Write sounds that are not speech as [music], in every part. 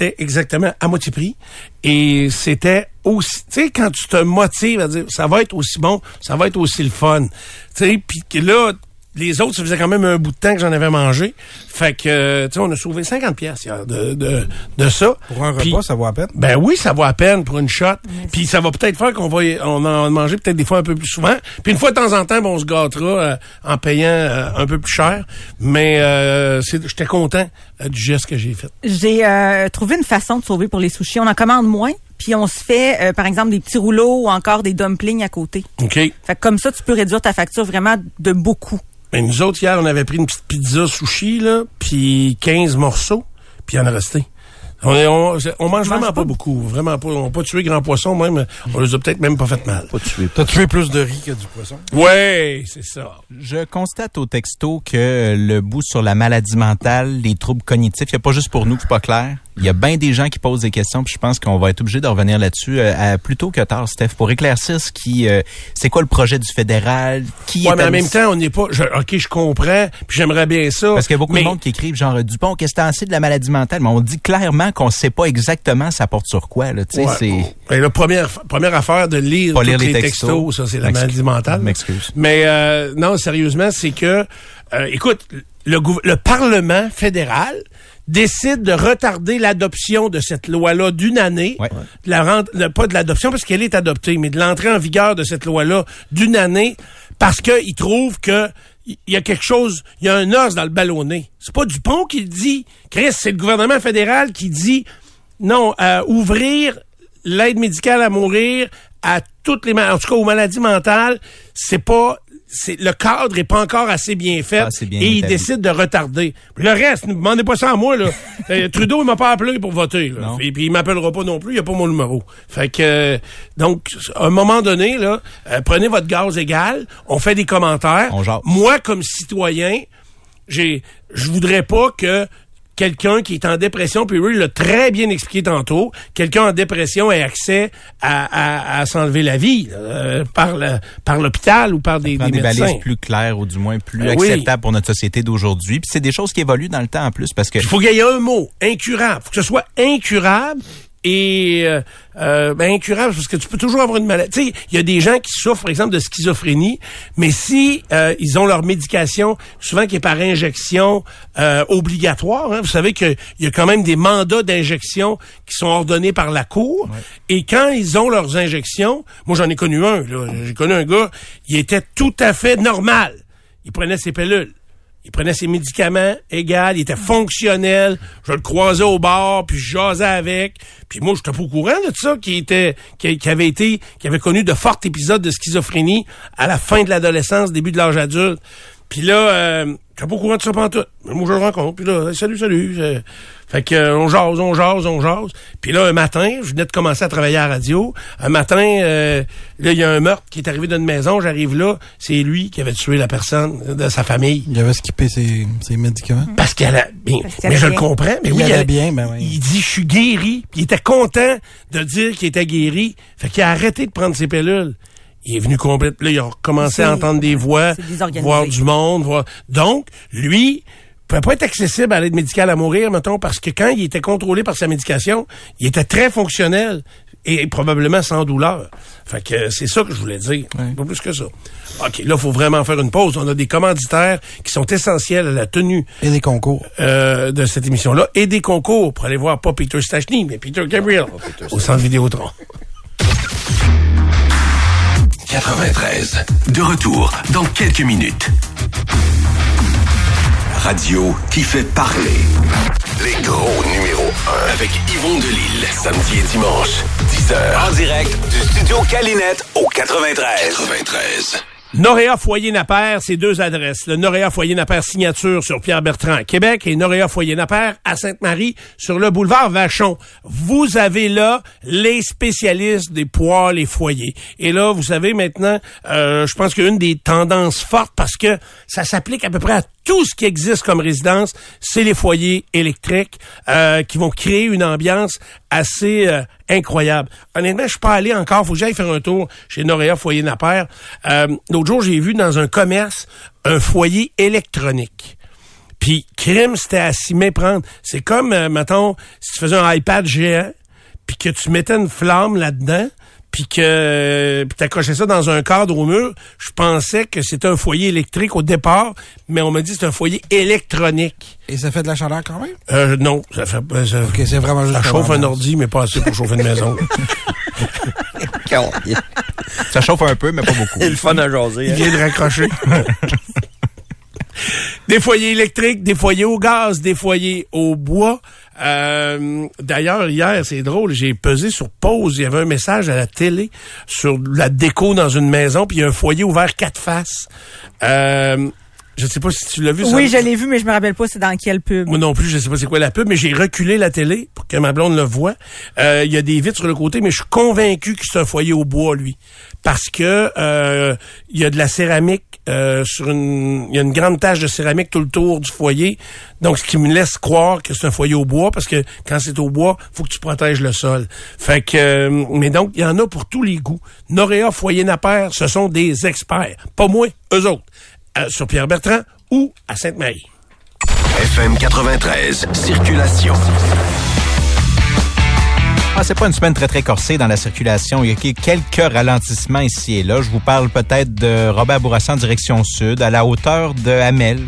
coûtait exactement à moitié prix. Et c'était aussi, tu sais, quand tu te motives à dire, ça va être aussi bon, ça va être aussi le fun. Tu sais, puis là, les autres, ça faisait quand même un bout de temps que j'en avais mangé. Fait que, euh, tu sais, on a sauvé 50 pièces de, de, de ça. Pour un Puis- repas, ça vaut à peine. ben oui, ça vaut à peine pour une shot. Puis ça va peut-être faire qu'on va y- on en manger peut-être des fois un peu plus souvent. Puis une fois de temps en temps, ben, on se gâtera euh, en payant euh, un peu plus cher. Mais euh, c'est- j'étais content euh, du geste que j'ai fait. J'ai euh, trouvé une façon de sauver pour les sushis. On en commande moins, puis on se fait, euh, par exemple, des petits rouleaux ou encore des dumplings à côté. OK? Fait que comme ça, tu peux réduire ta facture vraiment de beaucoup. Mais nous autres, hier, on avait pris une petite pizza sushi, là, puis 15 morceaux, puis il en a resté. On, est- on, on mange vraiment pas pas? beaucoup. Vraiment pas. On n'a pas tué grand poisson, même. On les a peut-être même pas fait mal. Pas tué. T'as tué plus de riz que du poisson? Ouais, c'est ça. Je constate au texto que le bout sur la maladie mentale, les troubles cognitifs, il n'y a pas juste pour nous que c'est pas clair. Il y a bien des gens qui posent des questions, puis je pense qu'on va être obligé de revenir là-dessus euh, plus tôt que tard, Steph, pour éclaircir ce qui, euh, c'est quoi le projet du fédéral, qui Ouais, est mais en même temps, on n'est pas. je- ok, je comprends, puis j'aimerais bien ça. Parce qu'il y a beaucoup mais- de monde qui écrivent genre Dupont, qu'est-ce que t'en sais de la maladie mentale? Mais on dit clairement qu'on sait pas exactement ça porte sur quoi. Là. Ouais. c'est... Ben, la première, première affaire de lire, les, les textos, textos. ça, c'est la maladie mentale. M'excuse. Mais euh, non, sérieusement, c'est que, euh, écoute, le, Parlement fédéral décide de retarder l'adoption de cette loi-là d'une année. Ouais. De la rendre- le- pas de l'adoption parce qu'elle est adoptée, mais de l'entrée en vigueur de cette loi-là d'une année parce qu'il trouve que il y a quelque chose, il y a un os dans le ballonnet. C'est pas Dupont qui le dit. Chris, c'est le gouvernement fédéral qui dit non, euh, ouvrir l'aide médicale à mourir à toutes les ma- en tout cas aux maladies mentales, c'est pas c'est le cadre est pas encore assez bien fait Pas assez bien et il décide de retarder. Le reste, ne demandez pas ça à moi là. [laughs] Euh, Trudeau il m'a pas appelé pour voter là. Et puis il m'appellera pas non plus, il a pas mon numéro. Fait que euh, donc à un moment donné là, euh, prenez votre gaz égal, on fait des commentaires. On. Moi comme citoyen, j'ai je voudrais pas que quelqu'un qui est en dépression, puis Ray l'a très bien expliqué tantôt, quelqu'un en dépression ait accès à, à, à s'enlever la vie euh, par le, par l'hôpital ou par des, des des, médecins. balises plus claires ou du moins plus oui. acceptables pour notre société d'aujourd'hui. Puis c'est des choses qui évoluent dans le temps en plus parce que Il faut qu'il y ait un mot, incurable. faut que ce soit incurable et euh, euh, ben, incurable parce que tu peux toujours avoir une maladie. Il y a des gens qui souffrent, par exemple, de schizophrénie, mais si euh, ils ont leur médication, souvent qui est par injection euh, obligatoire, hein, vous savez qu'il y a quand même des mandats d'injection qui sont ordonnés par la Cour, et quand ils ont leurs injections, moi j'en ai connu un, j'ai connu un gars, il était tout à fait normal. Il prenait ses pilules. Il prenait ses médicaments égal, il était fonctionnel. Je le croisais au bar, puis je jasais avec. Puis moi, j'étais pas au courant de ça, qui était, qui, avait été, qui avait connu de forts épisodes de schizophrénie à la fin de l'adolescence, début de l'âge adulte. Puis là, euh, pas au courant de ça pantoute. Mais moi, je le rencontre, puis là, salut, salut. Euh, Fait que euh, on jase, on jase, on jase. Puis là, un matin, je venais de commencer à travailler à la radio. Un matin, euh, là, il y a un meurtre qui est arrivé d'une maison. J'arrive là, c'est lui qui avait tué la personne de sa famille. Il avait skippé ses, ses médicaments. Parce qu'elle a bien, Parce mais je allait le comprends, mais Il oui, allait elle- bien, ben oui. il dit je suis guéri, puis il était content de dire qu'il était guéri, fait qu'il a arrêté de prendre ses pilules. Il est venu complètement, là, il a recommencé à entendre des voix, voir du monde, voir. Donc, lui, pouvait pas être accessible à l'aide médicale à mourir, mettons, parce que quand il était contrôlé par sa médication, il était très fonctionnel et probablement sans douleur. Fait que c'est ça que je voulais dire. Pas plus que ça. OK, là, il faut vraiment faire une pause. On a des commanditaires qui sont essentiels à la tenue Et des concours. euh, de cette émission-là et des concours pour aller voir pas Peter Stachny, mais Peter Gabriel au centre Vidéotron. 93. De retour dans quelques minutes. Radio qui fait parler. Les gros numéros 1 avec Yvon Delille. Samedi et dimanche, 10h. En direct du studio Calinette au 93. 93. Noréa Foyer Napper, c'est deux adresses. Le Noréa Foyer Napper signature sur Pierre Bertrand à Québec et Noréa Foyer Napper à Sainte-Marie sur le boulevard Vachon. Vous avez là les spécialistes des poils et foyers. Et là, vous savez maintenant, euh, je pense qu'une des tendances fortes parce que ça s'applique à peu près à tout ce qui existe comme résidence, c'est les foyers électriques euh, qui vont créer une ambiance assez euh, incroyable. Honnêtement, je suis pas allé encore. Faut que j'aille faire un tour chez Noréa Foyer Napper. Euh, L'autre jour, j'ai vu dans un commerce un foyer électronique. Puis crime, c'était à s'y méprendre. C'est comme, euh, mettons, si tu faisais un iPad géant, puis que tu mettais une flamme là-dedans, puis que puis t'accrochais ça dans un cadre au mur, je pensais que c'était un foyer électrique au départ, mais on m'a dit que c'est un foyer électronique. Et ça fait de la chaleur quand même? Euh, non, ça fait pas ça. Ok, c'est vraiment juste Ça chauffe un ordi, mais pas assez pour chauffer une maison. [laughs] Ça chauffe un peu, mais pas beaucoup. [laughs] C'est le fun à jaser. Il hein. vient de raccrocher. [laughs] des foyers électriques, des foyers au gaz, des foyers au bois. Euh, D'ailleurs, hier, c'est drôle, j'ai pesé sur pause. Il y avait un message à la télé sur la déco dans une maison, puis il y a un foyer ouvert quatre faces. Euh, je sais pas si tu l'as vu. ça. Oui, je l'ai vu, mais je me rappelle pas c'est dans quelle pub. Moi non plus, je sais pas c'est quoi la pub, mais j'ai reculé la télé pour que ma blonde le voie. Euh, Il y a des vitres sur le côté, mais je suis convaincu que c'est un foyer au bois, lui. Parce que euh, il y a de la céramique euh, sur une. Il y a une grande tache de céramique tout le tour du foyer. Donc, ce qui me laisse croire que c'est un foyer au bois, parce que quand c'est au bois, faut que tu protèges le sol. Fait que. euh, mais donc, il y en a pour tous les goûts. Noréa Foyer Napper, ce sont des experts. Pas moi, eux autres. Euh, sur Pierre Bertrand ou à Sainte-Marie. FM 93, circulation. Ah, c'est pas une semaine très très corsée dans la circulation. Il y a quelques ralentissements ici et là. Je vous parle peut-être de Robert Bourassa en direction sud, à la hauteur de Hamel.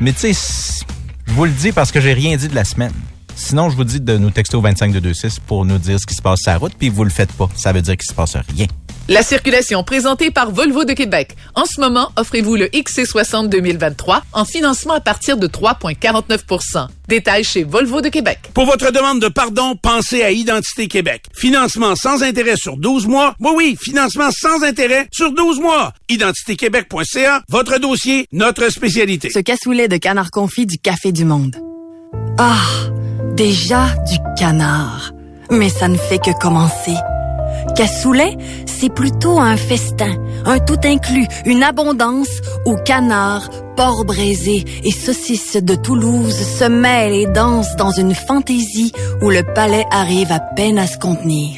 Mais tu sais, je vous le dis parce que j'ai rien dit de la semaine. Sinon, je vous dis de nous texter au 25226 pour nous dire ce qui se passe sur la route, puis vous le faites pas. Ça veut dire qu'il se passe rien. La circulation présentée par Volvo de Québec. En ce moment, offrez-vous le XC60 2023 en financement à partir de 3,49% Détails chez Volvo de Québec. Pour votre demande de pardon, pensez à Identité Québec. Financement sans intérêt sur 12 mois. Oui, oui, financement sans intérêt sur 12 mois. Identitéquebec.ca, votre dossier, notre spécialité. Ce cassoulet de canard confit du Café du Monde. Ah, déjà du canard. Mais ça ne fait que commencer. Cassoulet, c'est plutôt un festin, un tout inclus, une abondance où canard, porc braisé et saucisses de Toulouse se mêlent et dansent dans une fantaisie où le palais arrive à peine à se contenir.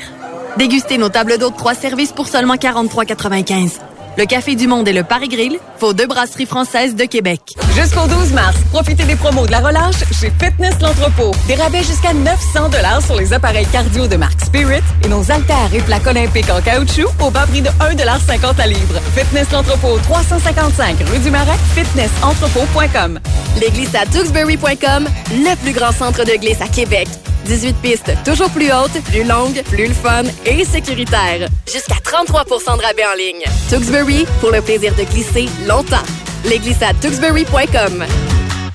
Dégustez nos tables d'hôtes trois services pour seulement 43,95. Le Café du Monde et le Paris Grill, vos deux brasseries françaises de Québec. Jusqu'au 12 mars, profitez des promos de la relâche chez Fitness L'Entrepôt. Des rabais jusqu'à 900 sur les appareils cardio de marque Spirit et nos haltères et plaques olympiques en caoutchouc au bas prix de 1,50 à livre. Fitness L'Entrepôt, 355 rue du Marais, fitnessentrepôt.com. Les glisses à tuxbury.com, le plus grand centre de glisse à Québec. 18 pistes, toujours plus hautes, plus longues, plus le fun et sécuritaire. Jusqu'à 33% de rabais en ligne. Tuxbury, pour le plaisir de glisser longtemps. Tuxbury.com.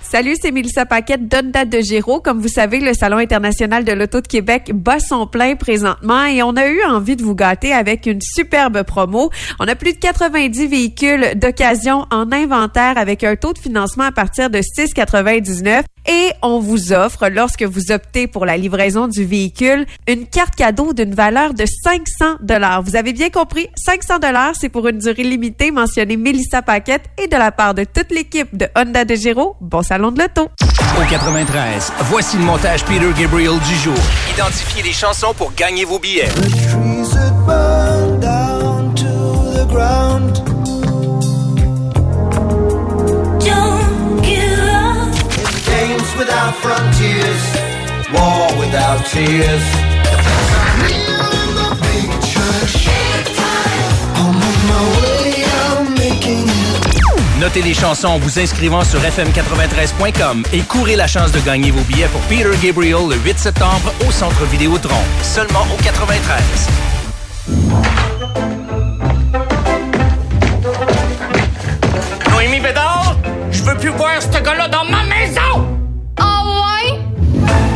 Salut, c'est Mélissa Paquette d'Onda de Géraud. Comme vous savez, le Salon international de l'auto de Québec bat son plein présentement et on a eu envie de vous gâter avec une superbe promo. On a plus de 90 véhicules d'occasion en inventaire avec un taux de financement à partir de 6,99 et on vous offre, lorsque vous optez pour la livraison du véhicule, une carte cadeau d'une valeur de 500 dollars. Vous avez bien compris, 500 dollars, c'est pour une durée limitée. Mentionnez Mélissa Paquette et de la part de toute l'équipe de Honda de Géraud, bon salon de l'auto. Au 93, voici le montage Peter Gabriel du jour. Identifiez les chansons pour gagner vos billets. Don't without frontiers, war without tears. Notez les chansons en vous inscrivant sur fm93.com et courez la chance de gagner vos billets pour Peter Gabriel le 8 septembre au Centre Vidéotron. Seulement au 93. Noémie Bédard, je veux plus voir ce gars-là dans ma maison! Oh ouais?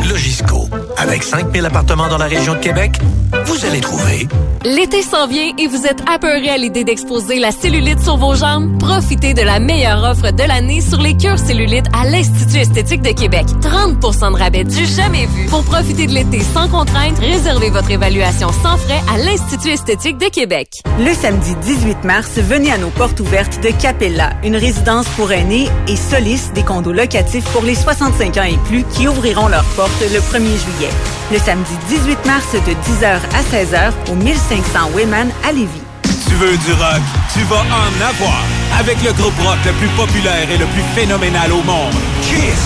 Logisco. Avec 5000 appartements dans la région de Québec, vous allez trouver L'été s'en vient et vous êtes apeuré à l'idée d'exposer la cellulite sur vos jambes? Profitez de la meilleure offre de l'année sur les cures cellulite à l'Institut esthétique de Québec. 30% de rabais du jamais vu. Pour profiter de l'été sans contrainte, réservez votre évaluation sans frais à l'Institut esthétique de Québec. Le samedi 18 mars, venez à nos portes ouvertes de Capella, une résidence pour aînés et Solis, des condos locatifs pour les 65 ans et plus qui ouvriront leurs portes le 1er juillet. Le samedi 18 mars de 10h à 16h au 1500 Wayman à Lévis. Tu veux du rock? Tu vas en avoir. avec le groupe rock le plus populaire et le plus phénoménal au monde, Kiss.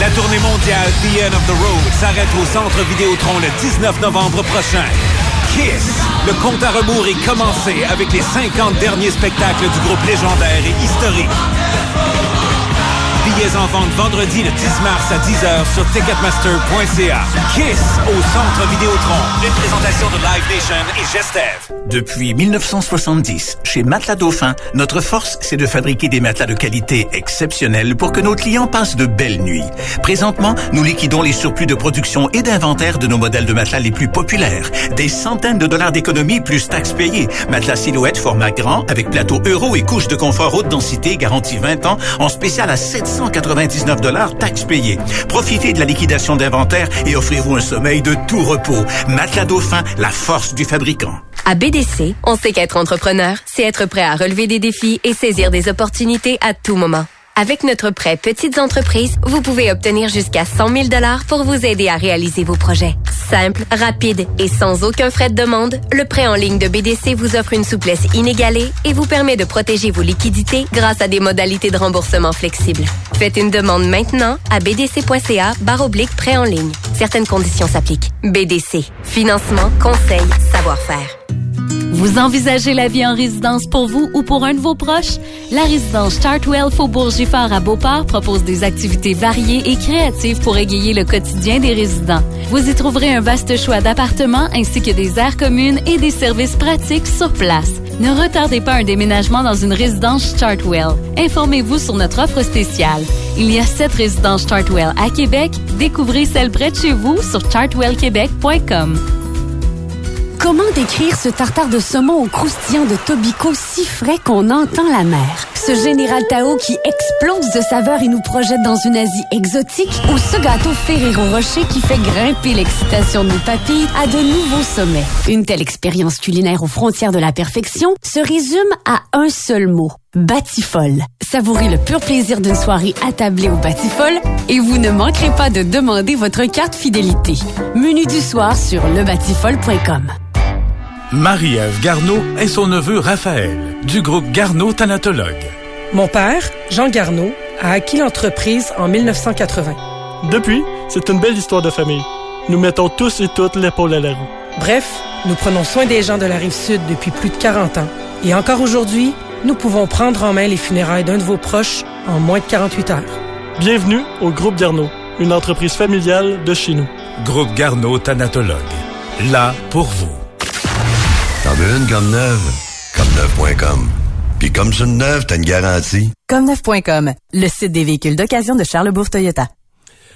La tournée mondiale The End of the Road s'arrête au Centre Vidéotron le 19 novembre prochain. Kiss, le compte à rebours est commencé avec les 50 derniers spectacles du groupe légendaire et historique billets en vente vendredi le 10 mars à 10h sur ticketmaster.ca. Kiss au Centre Vidéotron. Une présentation de Live Nation et Gestev. Depuis 1970, chez Matelas Dauphin, notre force, c'est de fabriquer des matelas de qualité exceptionnelle pour que nos clients passent de belles nuits. Présentement, nous liquidons les surplus de production et d'inventaire de nos modèles de matelas les plus populaires. Des centaines de dollars d'économies plus taxes payées. Matelas silhouette format grand avec plateau euro et couche de confort haute densité garantie 20 ans en spécial à 700 399 taxes payées. Profitez de la liquidation d'inventaire et offrez-vous un sommeil de tout repos. Matelas Dauphin, la force du fabricant. À BDC, on sait qu'être entrepreneur, c'est être prêt à relever des défis et saisir des opportunités à tout moment. Avec notre prêt Petites entreprises, vous pouvez obtenir jusqu'à 100 000 pour vous aider à réaliser vos projets. Simple, rapide et sans aucun frais de demande, le prêt en ligne de BDC vous offre une souplesse inégalée et vous permet de protéger vos liquidités grâce à des modalités de remboursement flexibles. Faites une demande maintenant à bdc.ca prêt en ligne. Certaines conditions s'appliquent. BDC. Financement, conseil, savoir-faire. Vous envisagez la vie en résidence pour vous ou pour un de vos proches? La résidence Chartwell Faubourg Giffard à Beauport propose des activités variées et créatives pour égayer le quotidien des résidents. Vous y trouverez un vaste choix d'appartements ainsi que des aires communes et des services pratiques sur place. Ne retardez pas un déménagement dans une résidence Chartwell. Informez-vous sur notre offre spéciale. Il y a sept résidences Chartwell à Québec. Découvrez celle près de chez vous sur chartwellquebec.com. Comment décrire ce tartare de saumon au croustillant de Tobico si frais qu'on entend la mer? Ce général Tao qui explose de saveur et nous projette dans une Asie exotique? Ou ce gâteau Ferrero Rocher qui fait grimper l'excitation de nos papilles à de nouveaux sommets? Une telle expérience culinaire aux frontières de la perfection se résume à un seul mot. Batifol. Savourez le pur plaisir d'une soirée attablée au Batifol et vous ne manquerez pas de demander votre carte fidélité. Menu du soir sur lebatifol.com. Marie-Ève Garneau et son neveu Raphaël, du groupe Garneau Thanatologue. Mon père, Jean Garneau, a acquis l'entreprise en 1980. Depuis, c'est une belle histoire de famille. Nous mettons tous et toutes l'épaule à la roue. Bref, nous prenons soin des gens de la rive sud depuis plus de 40 ans. Et encore aujourd'hui, nous pouvons prendre en main les funérailles d'un de vos proches en moins de 48 heures. Bienvenue au Groupe Garneau, une entreprise familiale de chez nous. Groupe Garneau Thanatologue. Là pour vous. T'en veux une comme neuve? Comme neuve.com. Puis comme c'est une neuve, t'as une garantie. Comme neuf.com, le site des véhicules d'occasion de Charlebourg Toyota.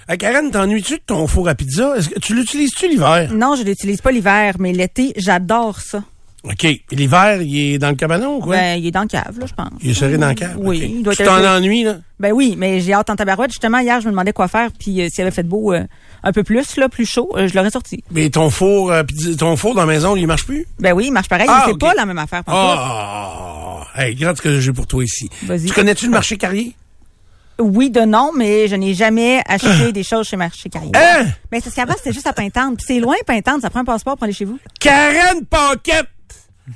Hey, Karen, t'ennuies-tu de ton four à pizza? Est-ce que tu l'utilises-tu l'hiver? Non, je l'utilise pas l'hiver, mais l'été, j'adore ça. OK. L'hiver, il est dans le cabanon ou quoi? Ben, il est dans le cave, là, je pense. il est serré dans le cave? Oui, OK. il doit Tu être- t'en ennuies, là? Ben oui, mais j'ai hâte en tabarouette. Justement, hier, je me demandais quoi faire, puis euh, s'il avait fait beau euh, un peu plus, là, plus chaud, euh, je l'aurais sorti. Mais ton four, ton four dans la maison, il marche plus? Ben oui, il marche pareil, Ah, mais c'est pas la même affaire. Ah! Hey, regarde ce que j'ai pour toi ici. Vas-y. Tu connais-tu le marché carrier? Oui, de non, mais je n'ai jamais acheté des choses chez Marché Carrier. Hein? Ben, c'est parce qu'avant, c'était juste à Pintante. Puis c'est loin, Pintante. Ça prend un passeport pour aller chez vous. Karen Paquette!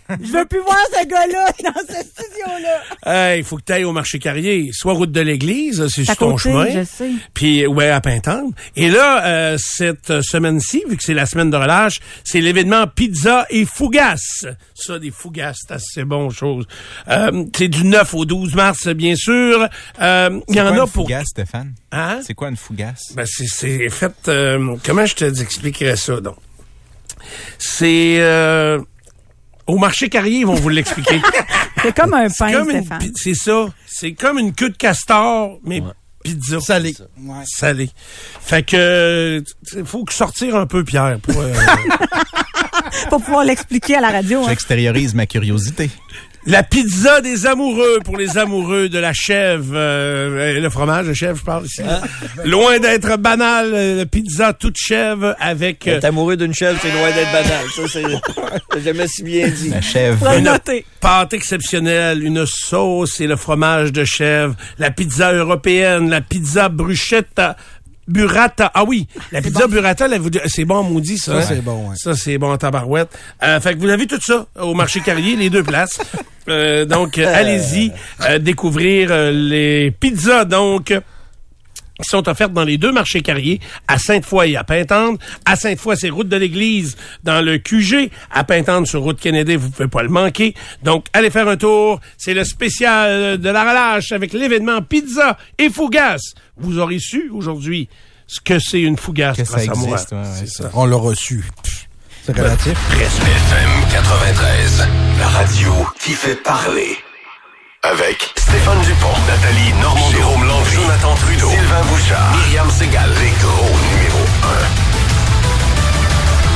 Je veux plus voir ce gars-là [laughs] dans ce studio-là. Hey, il faut que tu ailles au marché carrier, soit route de l'église, c'est sur ton côté, chemin. je sais. Puis ouais, à Pintante. Et là, euh, cette semaine-ci, vu que c'est la semaine de relâche, c'est l'événement pizza et fougasse. Ça, des fougasses, c'est assez bon chose. Euh, c'est du 9 au 12 mars, bien sûr. Euh, Il y C'est en quoi a une pour... fougasse, Stéphane? Hein? C'est quoi une fougasse? Ben, c'est- c'est fait... euh, comment je te expliquerais ça, donc? C'est... au marché carrier, ils vont vous l'expliquer. [laughs] C'est comme un C'est pain, comme une Stéphane. pi- C'est ça. C'est comme une queue de castor, mais pizza. Salé. Salé. Fait que, il faut que sortir un peu, Pierre, pour... euh, [laughs] Pour pouvoir l'expliquer à la radio. hein. J'extériorise ma curiosité. La pizza des amoureux pour les amoureux de la chèvre, euh, le fromage de chèvre, je parle ici. Loin d'être banal, euh, la pizza toute chèvre avec. euh, Être amoureux d'une chèvre, c'est loin d'être banal. Ça, c'est [laughs] jamais si bien dit. La chèvre. Une pâte exceptionnelle, une sauce et le fromage de chèvre, la pizza européenne, la pizza bruschetta burrata. Ah oui, la pizza burrata, vous- c'est bon, maudit, ça. Ça, hein? c'est bon, ouais. Ça, c'est bon en tabarouette. Euh, fait que vous avez tout ça au marché Carrier, les deux places. Euh, donc, euh, [laughs] allez-y, euh, découvrir euh, les pizzas, donc qui sont offertes dans les deux marchés carriers, à Sainte-Foy et à Pintendre. À Sainte-Foy, c'est route de l'église dans le QG. À Pintendre, sur route Kennedy, vous pouvez pas le manquer. Donc, allez faire un tour. C'est le spécial de la relâche avec l'événement Pizza et Fougasse. Vous aurez su aujourd'hui ce que c'est une Fougasse Que ça grâce à moi. existe, ouais, ouais. C'est ça. On l'a reçu. C'est relatif. FM 93, la radio qui fait parler. Avec Stéphane Dupont, Nathalie Normand, Jérôme Landry, Jonathan Trudeau, Sylvain Bouchard, Myriam Segal, les gros numéro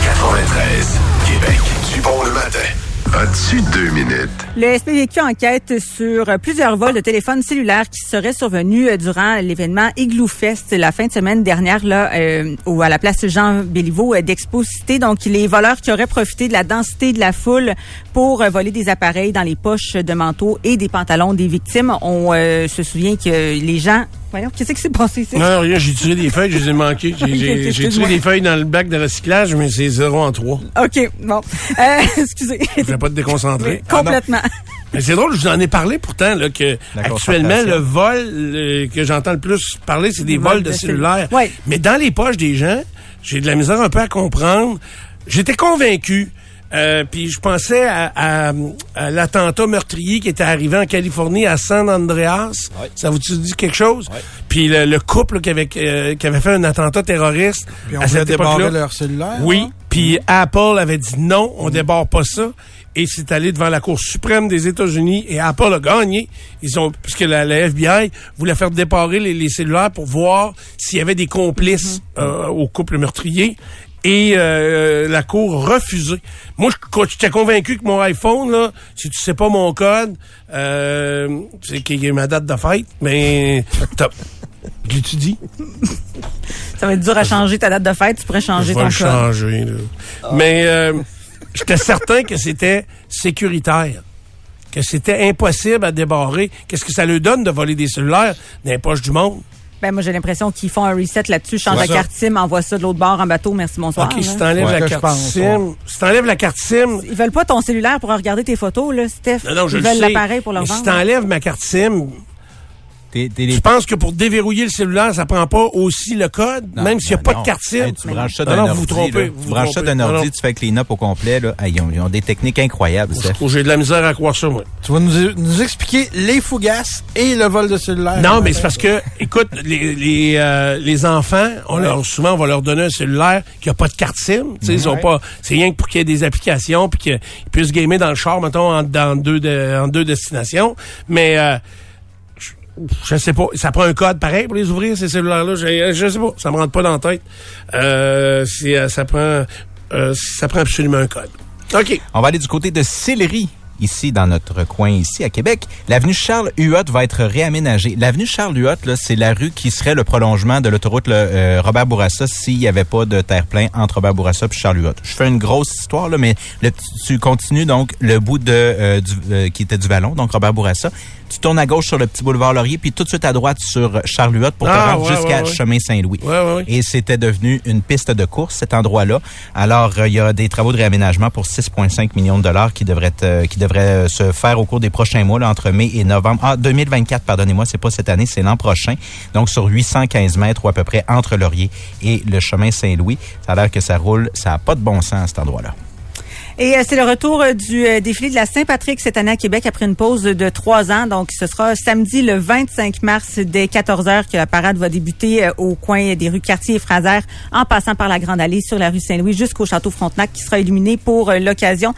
1. 93, Québec, Dupont le matin. Le SPVQ enquête sur euh, plusieurs vols de téléphones cellulaires qui seraient survenus euh, durant l'événement Igloo Fest la fin de semaine dernière là euh, au, à la place Jean Béliveau euh, d'Expo Cité. Donc les voleurs qui auraient profité de la densité de la foule pour euh, voler des appareils dans les poches de manteau et des pantalons des victimes. On euh, se souvient que les gens Voyons, qu'est-ce qui s'est passé ici? Non, rien, j'ai tiré des feuilles, je les ai manquées. [laughs] J'ai- tiré des feuilles dans le bac de recyclage, mais c'est zéro en trois. OK, bon. Euh, [laughs] excusez. Je vais pas te déconcentrer. Complètement. Mais c'est drôle, je vous en ai parlé pourtant là, que actuellement le vol euh, que j'entends le plus parler, c'est des vols de de cellulaires. cellu- Ouais. Mais dans les poches des gens, j'ai de la misère un peu à comprendre. J'étais convaincu. Euh, puis je pensais à, à- à l'attentat meurtrier qui était arrivé en Californie à San Andreas. Ça vous dit quelque chose? Puis le, le couple là, qui, avait, euh, qui avait fait un attentat terroriste Puis on à cette époque-là. leur cellulaire. Oui, hein? puis Apple avait dit non, on débarre pas ça. Et c'est allé devant la Cour suprême des États-Unis et Apple a gagné. Ils ont, puisque la, la FBI voulait faire déparer les, les cellulaires pour voir s'il y avait des complices euh, au couple meurtrier. Et euh, la Cour a refusé. Moi, j'étais convaincu que mon iPhone, là, si tu sais pas mon code, euh, c'est qui est ma date de fête, mais [laughs] top. Je l'étudie. Ça va être dur à changer ta date de fête. Tu pourrais changer Je ton code. changer. là. Mais euh, j'étais certain que c'était sécuritaire. Que c'était impossible à débarrer. Qu'est-ce que ça lui donne de voler des cellulaires dans les poches du monde? Ben, moi, j'ai l'impression qu'ils font un reset là-dessus, changent Ouais. la carte SIM, envoient ça de l'autre bord en bateau, merci, bonsoir. OK, si t'enlèves Ouais, la carte pense, SIM, si t'enlèves la carte SIM, Ils veulent pas ton cellulaire pour regarder tes photos, là, Steph. non, non, je Ils le veulent l'appareil pour leur mais si vendre. t'enlèves ma carte SIM, T'es- t'es les- je pense que pour déverrouiller le cellulaire, ça prend pas aussi le code, Non, même s'il n'y a non, pas non. de carte SIM. Hey, tu branches ça d'un non, ordi. vous vous trompez. vous Tu vous branches ça d'un ordi, non. tu fais clean-up au complet. Là. Hey, ils, ont, ils ont des techniques incroyables, J'ai de la misère à croire ça, moi. Tu vas nous, nous expliquer les fougasses et le vol de cellulaire. Non, mais c'est parce que, écoute, les, les, euh, les enfants, on leur, souvent, on va leur donner un cellulaire qui a pas de carte SIM. Tu sais, ils ont Ouais. pas, c'est rien que pour qu'il y ait des applications puis qu'ils puissent gamer dans le char, mettons, en, dans deux, de- en deux destinations. Mais, euh, je, sais pas, ça prend un code pareil pour les ouvrir, ces cellulaires-là. Je, je sais pas, ça me rentre pas dans la tête. Euh, c'est, euh, ça prend, euh, ça prend absolument un code. OK. On va aller du côté de Sillery. Ici, dans notre coin, ici, à Québec, l'avenue Charles Huot va être réaménagée. L'avenue Charles Huot, c'est la rue qui serait le prolongement de l'autoroute euh, Robert Bourassa s'il n'y avait pas de terre-plein entre Robert Bourassa et Charles Huot. Je fais une grosse histoire, là, mais le, tu continues donc le bout de euh, euh, qui était du vallon, donc Robert Bourassa. Tu tournes à gauche sur le petit boulevard Laurier, puis tout de suite à droite sur Charles Huot pour te Ah, rendre ouais, jusqu'à ouais, ouais. chemin Saint-Louis. Et c'était devenu une piste de course, cet endroit-là. Alors, euh, il y a des travaux de réaménagement pour 6,5 millions de dollars qui devraient, euh, qui devraient euh, se faire au cours des prochains mois, là, entre mai et novembre. Ah, 2024, pardonnez-moi, c'est pas cette année, c'est l'an prochain. Donc, sur 815 mètres ou à peu près entre Laurier et le chemin Saint-Louis. Ça a l'air que ça roule, ça n'a pas de bon sens à cet endroit-là. Et euh, c'est le retour euh, du euh, défilé de la Saint-Patrick cette année à Québec après une pause de trois ans. Donc, ce sera samedi le 25 mars dès 14 heures que la parade va débuter au coin des rues Cartier et Fraser en passant par la Grande Allée sur la rue Saint-Louis jusqu'au Château Frontenac qui sera illuminé pour l'occasion.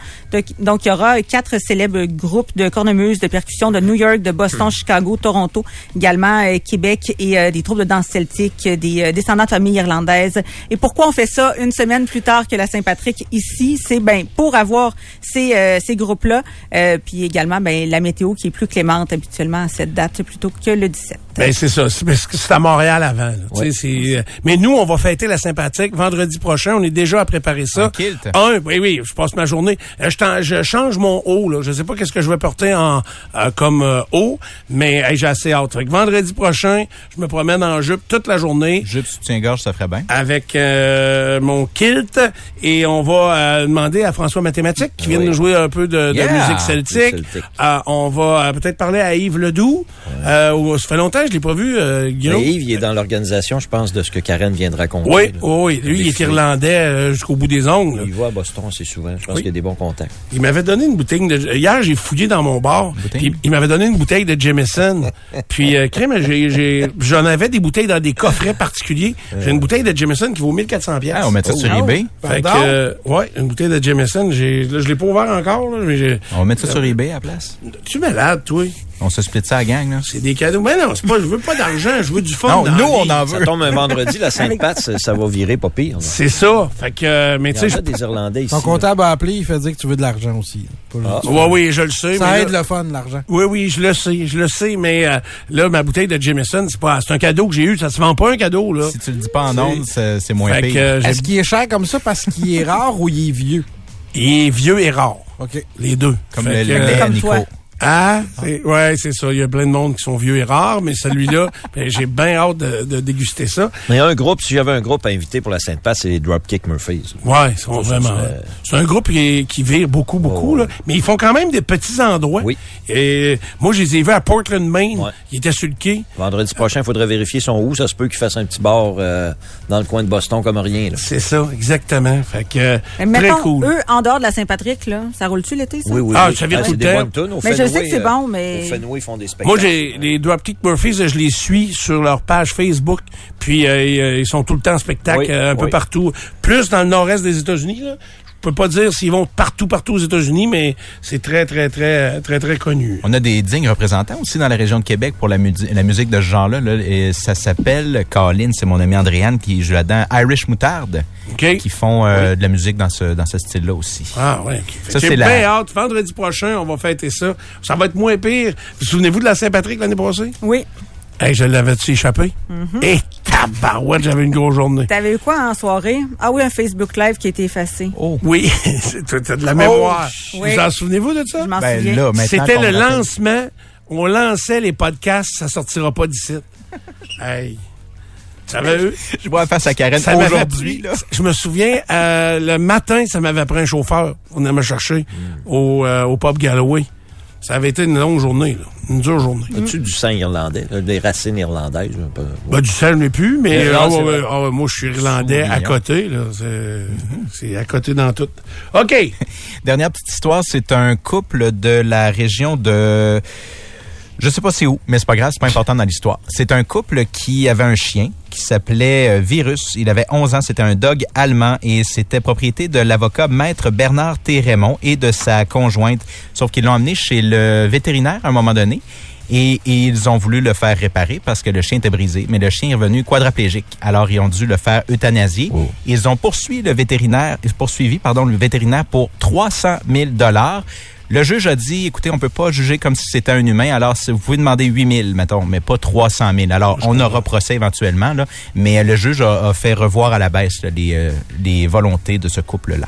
Donc, il y aura quatre célèbres groupes de cornemuses, de percussion de New York, de Boston, Chicago, Toronto, également Québec et des troupes de danse celtique, des descendants de familles irlandaises. Et pourquoi on fait ça une semaine plus tard que la Saint-Patrick ici? C'est ben pour pour avoir ces, euh, ces groupes-là. Euh, puis également, ben, la météo qui est plus clémente habituellement à cette date plutôt que le 17. Ben c'est ça. C'est parce que c'est à Montréal avant. là. Tu sais, c'est, euh, mais nous, on va fêter la sympathique vendredi prochain. On est déjà à préparer ça. Un, oui, oui. Je passe ma journée. Euh, je, t'en- je change mon haut. Là. Je sais pas qu'est-ce que je vais porter en euh, comme euh, haut, mais hey, j'ai assez hâte. Fait que vendredi prochain, je me promène en jupe toute la journée. Jupe soutien-gorge, ça ferait bien. Avec euh, mon kilt et on va euh, demander à François Mathématique qui vient de nous jouer un peu de, de Yeah. musique celtique. Euh, on va euh, peut-être parler à Yves Ledoux. Euh, où- ça fait longtemps que je l'ai pas vu, euh, Guillaume. Mais Yves, il est dans l'organisation, je pense, de ce que Karen vient de raconter. Oui, là. oui, lui, il est irlandais euh, jusqu'au bout des ongles. Il va à Boston assez souvent. Je pense Oui. qu'il y a des bons contacts. Il m'avait donné une bouteille de... Hier, j'ai fouillé dans mon bar. puis il m'avait donné une bouteille de Jameson. [laughs] puis, euh, crème, j'ai, j'ai, j'en avais des bouteilles dans des coffrets particuliers. J'ai une bouteille de Jameson qui vaut 1400 pièces. Ah, on met ça sur eBay? Fait que, euh, ouais, une bouteille de Jameson. J'ai, là, je l'ai pas ouvert encore, là, mais j'ai... On va mettre ça sur eBay à la place. Tu es malade, toi? On se split ça à la gang, là. C'est des cadeaux. Mais non, c'est pas, je veux pas d'argent, je veux du fun. Non, dans la nous, on vie. en Ça tombe un vendredi, la Sainte-Pat, ça, ça va virer pas pire. là. C'est ça. Fait que, euh, mais tu sais, des Irlandais ici. Ton comptable a appelé, il fait dire que tu veux de l'argent aussi. Ah. Ouais, oui, je le sais. Ça mais aide là- le fun, l'argent. Oui, oui, je le sais, je le sais, mais euh, là, ma bouteille de Jameson, c'est pas, c'est un cadeau que j'ai eu. Ça se vend pas un cadeau, là. Si tu le dis pas en ondes, c'est c'est moins Fait pire. euh, Est-ce qu'il est cher comme ça parce qu'il est [laughs] rare ou il est vieux? Il est vieux et rare. OK. Les deux. Comme Fait le, que, le lait euh, Nico. Ah, c'est- ouais, c'est ça. Il y a plein de monde qui sont vieux et rares, mais celui-là, [laughs] ben, j'ai bien hâte de, de déguster ça. Mais il y a un groupe, si j'avais un groupe à inviter pour la Sainte-Pat, c'est les Dropkick Murphys. Ouais, ils sont Ça, vraiment. C'est un groupe qui, qui vire beaucoup, beaucoup, là. Mais ils font quand même des petits endroits. Oui. Et moi, je les ai vus à Portland, Maine. Ouais. Ils étaient sur le quai. Vendredi prochain, il faudrait vérifier son où. Ça se peut qu'il fasse un petit bar euh, dans le coin de Boston comme rien. là. C'est ça, exactement. Fait que, euh, Mais très mettons, cool. eux, en dehors de la Saint-Patrick, là, ça roule-tu l'été, ça? Oui, oui. Ah, oui. ça vire tout c'est le des temps. Je sais Fenway, que c'est euh, bon, mais- Au Fenway, ils font des spectacles. Moi, j'ai les Dropkick Murphys, je les suis sur leur page Facebook, puis euh, ils, euh, sont tout le temps en spectacle Oui, euh, un peu partout, plus dans le nord-est des États-Unis. Là. Je peux pas dire s'ils vont partout, partout aux États-Unis, mais c'est très, très, très, très, très connu. On a des dignes représentants aussi dans la région de Québec pour la, la musique de ce genre-là. Et ça s'appelle Colin, c'est mon ami Andréane qui joue là-dedans. Irish Moutarde, qui font euh, de la musique dans ce, dans ce style-là aussi. Ah. Fait Ça, c'est la- hâte. Vendredi prochain, on va fêter ça. Ça va être moins pire. Vous souvenez-vous de la Saint-Patrick l'année passée? Oui. Hey, je l'avais-tu échappé? Mhm. Et tabarouette, j'avais une grosse journée. T'avais eu quoi en soirée? Ah oui, un Facebook Live qui a été effacé. Oh. Oui, [laughs] c'est t'as de la mémoire. Oh, oui. Vous en souvenez-vous de ça? Je m'en Ben souviens. là, maintenant C'était le lancement. On lançait les podcasts, ça sortira pas d'ici. [laughs] hey. Ça m'avait- Je vois face à Karen aujourd'hui. Je me souviens, euh, le matin, ça m'avait pris un chauffeur. On allait me chercher Hmm. au, euh, au pub Galloway. Ça avait été une longue journée, là. une dure journée. As-tu du sang irlandais, là, des racines irlandaises? peu? Ben, du sel, mais plus, mais euh, ah, ouais, ah, ouais, moi, je suis irlandais à côté. c'est à côté dans tout. OK. [laughs] Dernière petite histoire, c'est un couple de la région de... Je sais pas c'est où, mais c'est pas grave, c'est pas important dans l'histoire. C'est un couple qui avait un chien qui s'appelait euh, Virus. Il avait 11 ans, c'était un dog allemand et c'était propriété de l'avocat maître Bernard T. Raymond et de sa conjointe. Sauf qu'ils l'ont emmené chez le vétérinaire à un moment donné. Et, et ils ont voulu le faire réparer parce que le chien était brisé, mais le chien est revenu quadraplégique. Alors ils ont dû le faire euthanasier. Ils ont poursuivi le vétérinaire, poursuivi pardon le vétérinaire pour 300 000 dollars. Le juge a dit, écoutez, on peut pas juger comme si c'était un humain. Alors si vous pouvez demander 8 000, mettons, mais pas 300 000. Alors on aura procès éventuellement là, mais euh, le juge a, a fait revoir à la baisse là, les, euh, les volontés de ce couple-là.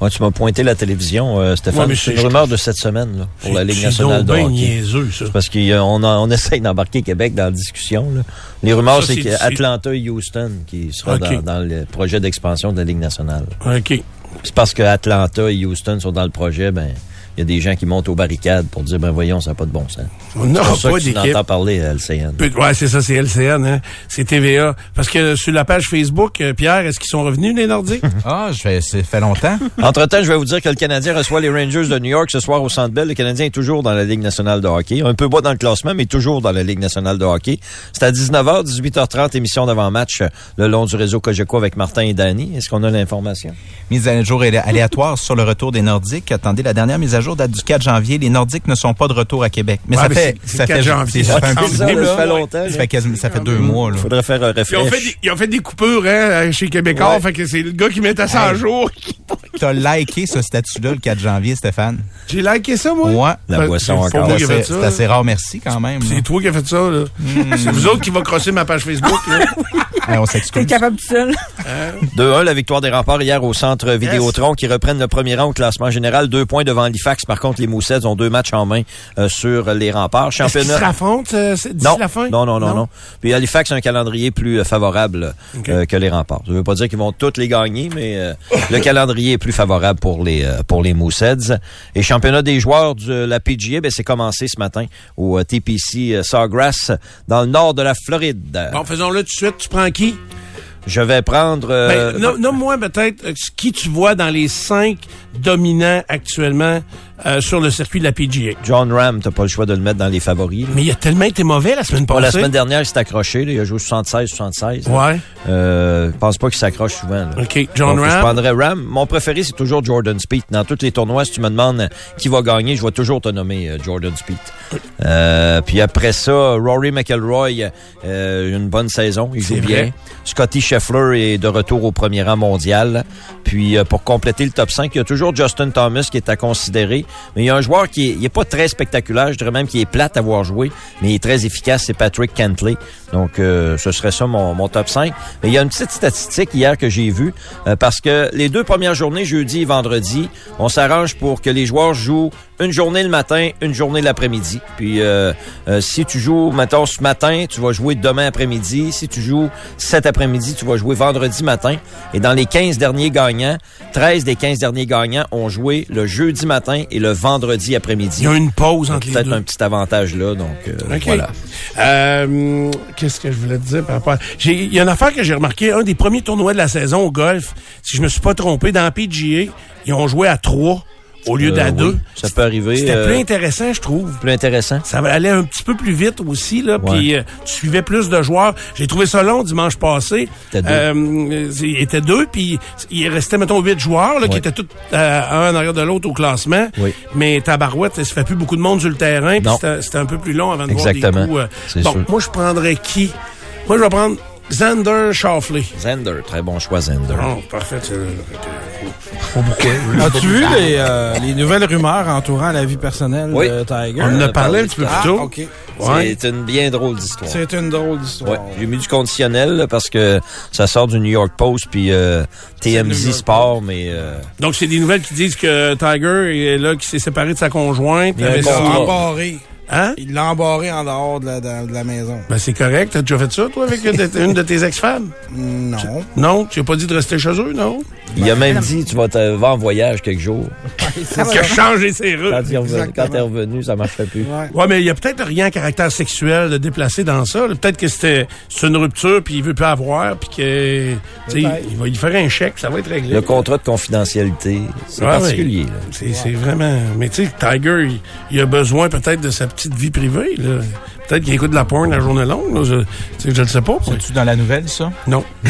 Ouais, tu m'as pointé la télévision, euh, Stéphane. Ouais, c'est une rumeur de cette semaine là, pour la Ligue C'est nationale de hockey. niaiseux, ça. C'est parce qu'on on essaye d'embarquer Québec dans la discussion. Là. Les rumeurs, c'est qu'Atlanta et Houston qui sera dans, dans le projet d'expansion de la Ligue nationale. OK. C'est parce que Atlanta et Houston sont dans le projet, ben il y a des gens qui montent aux barricades pour dire ben voyons, ça n'a pas de bon sens. On C'est n'aura pour ça pas que tu d'équipe. n'entends parler à LCN. Ouais, c'est ça, c'est LCN, hein. C'est TVA. Parce que sur la page Facebook, euh, Pierre, est-ce qu'ils sont revenus, les Nordiques? [laughs] Ah, je fais, ça fait longtemps. [laughs] Entre-temps, je vais vous dire que le Canadien reçoit les Rangers de New York ce soir au Centre Bell. Le Canadien est toujours dans la Ligue nationale de hockey. Un peu bas dans le classement, mais toujours dans la Ligue nationale de hockey. C'est à 19h, 18h30, émission d'avant-match le long du réseau Cogeco avec Martin et Danny. Est-ce qu'on a l'information? Mise à jour alé- aléatoire sur le retour des Nordiques. Attendez, la dernière mise à jour date du 4 janvier. Les Nordiques ne sont pas de retour à Québec. Mais Ouais, ça mais fait, ça le 4 fait, janvier. ça fait un ça, fait longtemps, Ça fait, quasiment- ça fait deux mois, là. Faudrait faire un Ils ont, fait refresh. des, ils ont fait des coupures hein, chez Québécois, Ouais. fait que c'est le gars qui mettait ça à Hey. jour qui, [laughs] t'as liké ce statut-là le 4 janvier, Stéphane? J'ai liké ça, moi? Ouais. La Ben, boisson encore. C'est ça. c'est assez rare, merci quand même. C'est toi qui as fait ça, là. C'est vous autres qui va crosser ma page Facebook, là. [laughs] On T'es s'excuse. capable tout seul. 2-1, la victoire des remparts hier au centre Vidéotron qui reprennent le premier rang au classement général. Deux points devant Halifax. Par contre, les Moussets ont deux matchs en main euh, sur les remparts. Est-ce qu'ils se Championnat. raffrontent euh, c'est- d'ici Non, la fin? non, non, non, non? Puis Halifax a un calendrier plus euh, favorable euh, que les remparts. Ça veut pas dire qu'ils vont toutes les gagner, mais euh, le calendrier est plus favorable pour les euh, pour les Mooseheads. Et championnat des joueurs de la PGA, ben, c'est commencé ce matin au euh, TPC euh, Sawgrass dans le nord de la Floride. Bon, faisons-le tout de suite. Tu prends qui? Je vais prendre... euh, Ben, nom- Nomme-moi peut-être qui tu vois dans les cinq dominants actuellement euh, sur le circuit de la PGA. John Ram, t'as pas le choix de le mettre dans les favoris. là. Mais il a tellement été mauvais la semaine Pas passée. la semaine dernière, il s'est accroché. là. Il a joué 76-76. Ouais. Euh, je pense pas qu'il s'accroche souvent. là. OK. John Donc, Je Ram. prendrais Ram. Mon préféré, c'est toujours Jordan Speed. Dans tous les tournois, si tu me demandes euh, qui va gagner, je vais toujours te nommer euh, Jordan Speed. Euh, puis après ça, Rory McElroy, euh, une bonne saison. Il joue bien. vrai. Scotty Scheffler est de retour au premier rang mondial. Puis euh, pour compléter le top 5, il y a toujours Justin Thomas qui est à considérer. Mais il y a un joueur qui est, il est pas très spectaculaire, je dirais même qu'il est plate à voir jouer, mais il est très efficace, c'est Patrick Cantley. Donc euh, ce serait ça mon, mon top 5. Mais il y a une petite statistique hier que j'ai vue, euh, parce que les deux premières journées, jeudi et vendredi, on s'arrange pour que les joueurs jouent une journée le matin, une journée l'après-midi. Puis euh, euh, si tu joues, mettons, ce matin, tu vas jouer demain après-midi. Si tu joues cet après-midi, tu vas jouer vendredi matin. Et dans les 15 derniers gagnants, 13 des 15 derniers gagnants ont joué le jeudi matin et le vendredi après-midi. Il y a une pause entre les Peut-être deux. un petit avantage là, donc euh, voilà. Qu'est-ce que je voulais te dire par rapport à- Il y a une affaire que j'ai remarqué, un des premiers tournois de la saison au golf, si je me suis pas trompé, dans PGA, ils ont joué à 3 au lieu Euh, d'à oui, 2. ça peut arriver, C'était euh, plus intéressant, je trouve. Plus intéressant. Ça allait un petit peu plus vite aussi, là, puis euh, tu suivais plus de joueurs. J'ai trouvé ça long dimanche passé. C'était deux. Euh, il était deux, puis il restait, mettons, huit joueurs, là, qui étaient tous euh, un en arrière de l'autre au classement. Oui. Mais Tabarouette, ça fait plus beaucoup de monde sur le terrain, c'était un peu plus long avant de Exactement. voir des coups. euh. Bon, sûr. moi, je prendrais qui? Moi, je vais prendre Xander Schauffele. Zender, très bon choix Zender. Oh, parfait. c'est- Pas beaucoup. As-tu vu les, euh, les nouvelles rumeurs entourant la vie personnelle Oui. de Tiger? On en a parlé un petit peu Ah, plus tôt. OK. Ouais. C'est une bien drôle d'histoire. C'est une drôle d'histoire. Ouais, j'ai mis du conditionnel là, parce que ça sort du New York Post puis euh, TMZ Sport, mais euh, Donc, c'est des nouvelles qui disent que Tiger est là, qui s'est séparé de sa conjointe. Il y a Hein? Il l'a embarré en dehors de la, de, de la maison. Ben, c'est correct. T'as déjà fait ça, toi, avec une de, une de tes ex-femmes? Non. Non? Tu n'as pas dit de rester chez eux, non? il a même dit tu vas te vas en voyage quelques jours. [laughs] Il a changé ses Quand routes. il est revenu, quand t'es revenu, ça marchait plus. Ouais. Ouais, mais il y a peut-être rien à caractère sexuel de déplacé dans ça. Peut-être que c'était c'est une rupture, puis il veut plus avoir, puis que tu sais, Peut-être. il va y faire un chèque, ça va être réglé. Le contrat de confidentialité, c'est Ouais, particulier. C'est vraiment. Mais tu sais, Tiger, il, il a besoin peut-être de sa petite vie privée. là. Peut-être qu'il écoute de la porn la journée longue. là. Je, je le sais pas. C'est-tu dans la nouvelle, ça? Non. [laughs]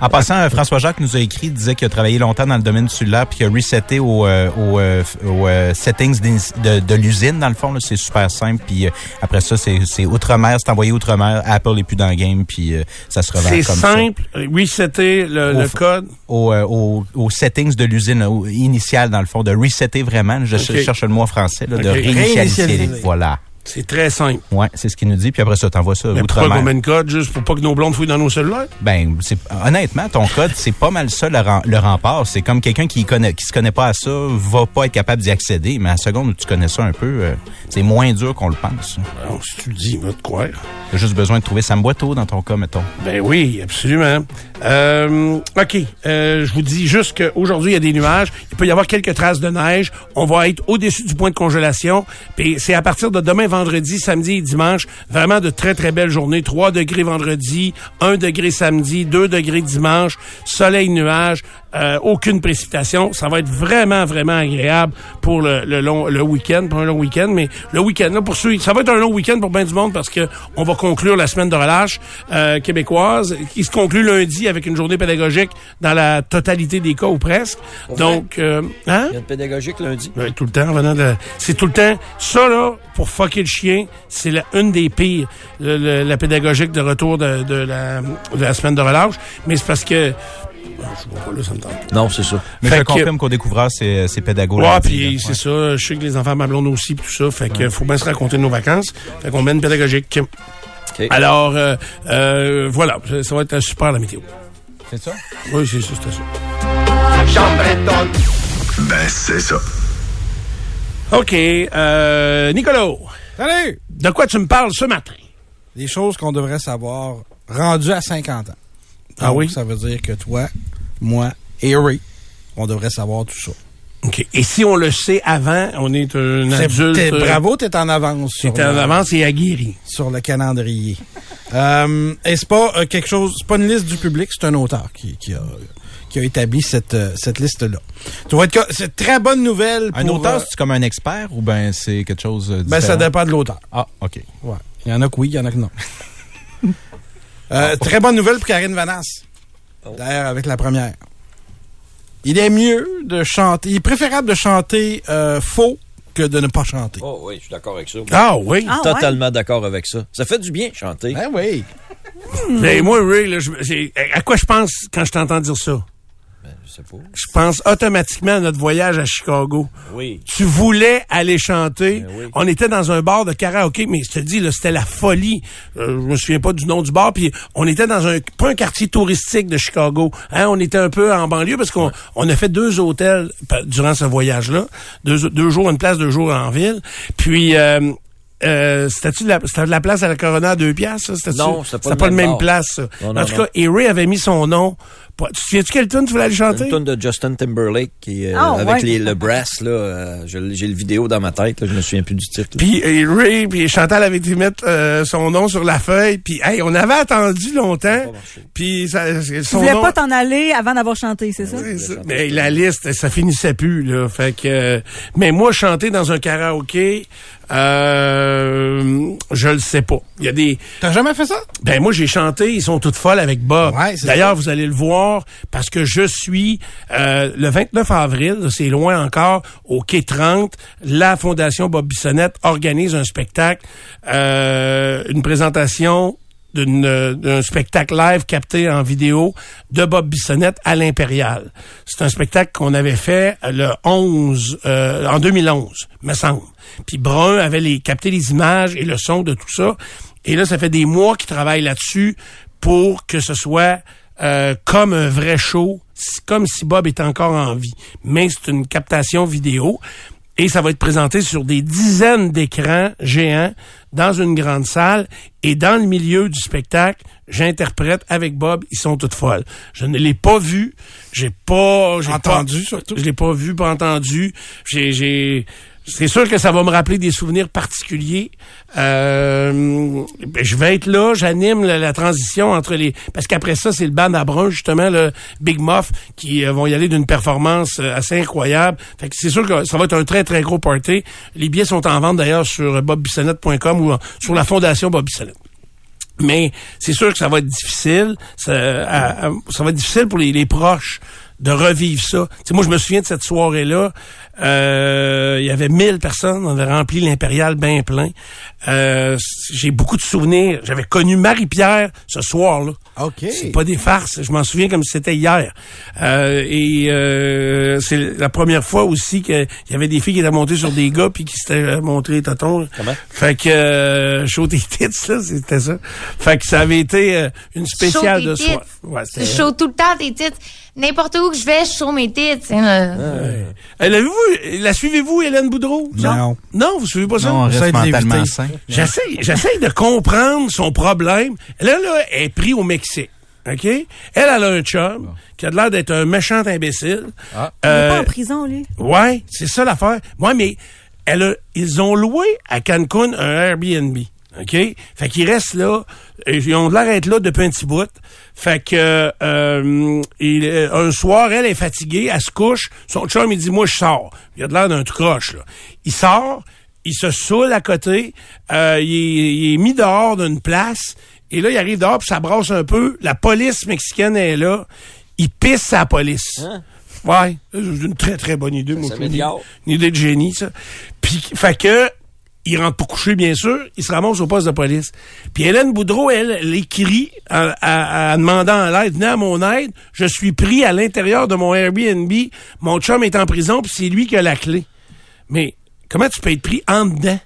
En passant, euh, François Jacques nous a écrit, disait qu'il a travaillé longtemps dans le domaine du cellulaire puis qu'il a reseté au, euh, au, euh, au, euh, settings de, de l'usine, dans le fond. C'est super simple. Puis après ça, c'est c'est Outre-mer, c'est envoyé Outre-mer. Apple est plus dans le game, puis ça se revend C'est comme ça. simple. Resetter le, le code. Au, euh, au, au settings de l'usine initiale, dans le fond, de resetter vraiment. Je cherche le mot en français, là, de. Réinitialiser. Voilà. C'est très simple. Ouais, c'est ce qu'il nous dit. Puis après ça, t'envoies ça Mais pourquoi qu'on met une code juste pour pas que nos blondes fouillent dans nos cellulaires? Ben, c'est honnêtement, ton code, c'est pas mal ça le, rem- le rempart. C'est comme quelqu'un qui connaît, qui se connaît pas à ça, va pas être capable d'y accéder. Mais à la seconde où tu connais ça un peu, euh, c'est moins dur qu'on le pense. Alors, si tu le dis, va te croire. T'as juste besoin de trouver Sam Boiteau dans ton cas, mettons. Ben oui, absolument. Euh, OK. Euh, je vous dis juste qu'aujourd'hui, il y a des nuages. Il peut y avoir quelques traces de neige. On va être au-dessus du point de congélation. Puis c'est à partir de demain, vendredi, samedi et dimanche, vraiment de très, très belles journées. 3 degrés vendredi, 1 degré samedi, 2 degrés dimanche, soleil, nuage, euh, aucune précipitation. Ça va être vraiment, vraiment agréable pour le, le long le week-end, pour un long week-end. Mais le week-end, là, pour ceux, ça va être un long week-end pour bien du monde parce que on va conclure la semaine de relâche euh, québécoise qui se conclut lundi avec une journée pédagogique dans la totalité des cas ou presque. Donc, euh, hein? Il y a une pédagogique lundi. Ouais, tout le temps, venant de C'est tout le temps. Ça, là, pour fucker le chien, c'est la, une des pires, le- le- la pédagogique de retour de, de la, de la semaine de relâche. Mais c'est parce que. Je vois pas là, ça me tantôt. Non, c'est ça. Mais Fait je que- confirme qu'au découvreur, c'est c'est pédago. Ouais, puis ouais. c'est ça. Je sais que les enfants ma blonde aussi, puis tout ça. Fait que faut bien se raconter nos vacances. Fait qu'on mène pédagogique. Alors, euh, euh, voilà. Ça, ça va être super, la météo. C'est ça? Oui, c'est ça, c'était ça. Ben, c'est ça. OK. Euh, Nicolas. Salut! De quoi tu me parles ce matin? Des choses qu'on devrait savoir rendues à 50 ans. Ah Donc, oui? Ça veut dire que toi, moi et Ray, on devrait savoir tout ça. OK. Et si on le sait avant, on est un C'est- adulte. t'es- euh, bravo, t'es en avance. sur T'es en avance et aguerri. Sur le calendrier. [laughs] euh, et c'est pas euh, quelque chose, c'est pas une liste du public, c'est un auteur qui, qui a qui a établi cette, euh, cette liste-là. Tu vois, c'est une très bonne nouvelle Un pour, auteur, euh, c'est comme un expert ou ben c'est quelque chose de Ben, ça dépend de l'auteur. Ah, OK. Ouais. Il y en a que oui, il y en a que non. [laughs] Euh, très bonne nouvelle pour Karine Vanasse. D'ailleurs, avec la première. Il est mieux de chanter. Il est préférable de chanter euh, faux que de ne pas chanter. Oh oui, je suis d'accord avec ça. Ah oui? Ah, Totalement d'accord avec ça. Ça fait du bien chanter. Ben oui. Mais moi, Ray, là, j'ai- à quoi je pense quand je t'entends dire ça? Je pas. Pense automatiquement à notre voyage à Chicago. Oui. Tu voulais aller chanter. Ben oui. On était dans un bar de karaoké, mais je te dis, là, c'était la folie. Euh, je me souviens pas du nom du bar. Puis on était dans un pas un quartier touristique de Chicago. Hein, on était un peu en banlieue parce qu'on on a fait deux hôtels durant ce voyage-là. Deux, deux jours une place, deux jours en ville. Puis euh, euh, c'était-tu de la, c'était de la place à la Corona à deux piastres? ça? Non, c'était pas le pas le même place. ça? Non, non, en tout non. cas, Ray avait mis son nom. Tu te souviens-tu quelle tune tu voulais aller chanter? Une tune de Justin Timberlake qui, euh, Ah, avec ouais. les, le brass, là, euh, j'ai le vidéo dans ma tête, là, je me souviens plus du titre. Puis euh, Ray, puis Chantal avait été mettre euh, son nom sur la feuille. Puis hey, on avait attendu longtemps. Puis ça, Tu son voulais nom. pas t'en aller avant d'avoir chanté, c'est ça? C'est ça. Mais la liste, ça finissait plus là. Fait que, euh, mais moi chanter dans un karaoké, euh, je le sais pas. Il y a des. T'as jamais fait ça? Ben moi j'ai chanté, ils sont toutes folles avec Bob. Ouais, D'ailleurs vous allez le voir parce que je suis euh, le 29 avril, c'est loin encore, au quai 30, la Fondation Bob Bissonnette organise un spectacle, euh, une présentation d'un spectacle live capté en vidéo de Bob Bissonnette à l'Impérial. C'est un spectacle qu'on avait fait le 11, euh, en 2011, me semble. Puis Brun avait les, capté les images et le son de tout ça. Et là, ça fait des mois qu'ils travaillent là-dessus pour que ce soit euh, comme un vrai show, comme si Bob était encore en vie. Mais c'est une captation vidéo. Et ça va être présenté sur des dizaines d'écrans géants dans une grande salle. Et dans le milieu du spectacle, j'interprète avec Bob, ils sont toutes folles. Je ne l'ai pas vu, j'ai pas... j'ai Entendu, pas- surtout. Je l'ai pas vu, pas entendu. J'ai... c'est sûr que ça va me rappeler des souvenirs particuliers. Euh, ben, je vais être là, j'anime la, transition entre les... Parce qu'après ça, c'est le band à Brun, justement, le Big Muff, qui euh, vont y aller d'une performance euh, assez incroyable. Fait que c'est sûr que ça va être un très, très gros party. Les billets sont en vente, d'ailleurs, sur bobbissonnette.com ou euh, sur la fondation Bob Bissonnette. Mais c'est sûr que ça va être difficile. Ça, va être difficile pour les, proches de revivre ça. Moi, je me souviens de cette soirée-là. Euh, il y avait 1000 personnes. On avait rempli l'Impérial bien plein. Euh, J'ai beaucoup de souvenirs. J'avais connu Marie-Pierre ce soir-là. OK. C'est pas des farces. Je m'en souviens comme si c'était hier. Euh, et euh, c'est la première fois aussi qu'il y avait des filles qui étaient montées sur des gars puis qui s'étaient montrés tonton. Comment? Fait que euh, show tes tits, là, c'était ça. Fait que ça avait été euh, une spéciale Show de soir. Ouais, Je show tout le temps tes titres. N'importe où que je vais, je show mes titres. La suivez-vous, Hélène Boudreau? Non. Non, vous suivez pas ça? Non, on reste J'essaie mentalement sain. J'essaie, j'essaie de comprendre son problème. Là, là, elle est prise au Mexique. OK? Elle, elle a un chum qui a l'air d'être un méchant imbécile. Ah. Il est Euh, pas en prison, lui. Ouais, c'est ça l'affaire. Ouais, mais elle a- ils ont loué à Cancun un Airbnb. OK? Fait qu'ils restent là. Ils ont l'air d'être là depuis un petit bout. Fait que euh, il, euh, un soir, elle est fatiguée, elle se couche. Son chum, il dit, moi, je sors. Il a de l'air d'un croche, là. Il sort, il se saoule à côté, euh, il, est, il est mis dehors d'une place. Et là, il arrive dehors, puis ça brasse un peu. La police mexicaine est là. Il pisse à la police. Ouais, c'est une très très bonne idée, moi. Ça Une, m'améliore. une idée de génie, ça. Puis, fait que il rentre pas coucher, bien sûr, il se ramasse au poste de police. Puis Hélène Boudreau, elle, elle écrit en demandant à l'aide, venez à mon aide, je suis pris à l'intérieur de mon Airbnb, mon chum est en prison, puis c'est lui qui a la clé. Mais comment tu peux être pris en dedans?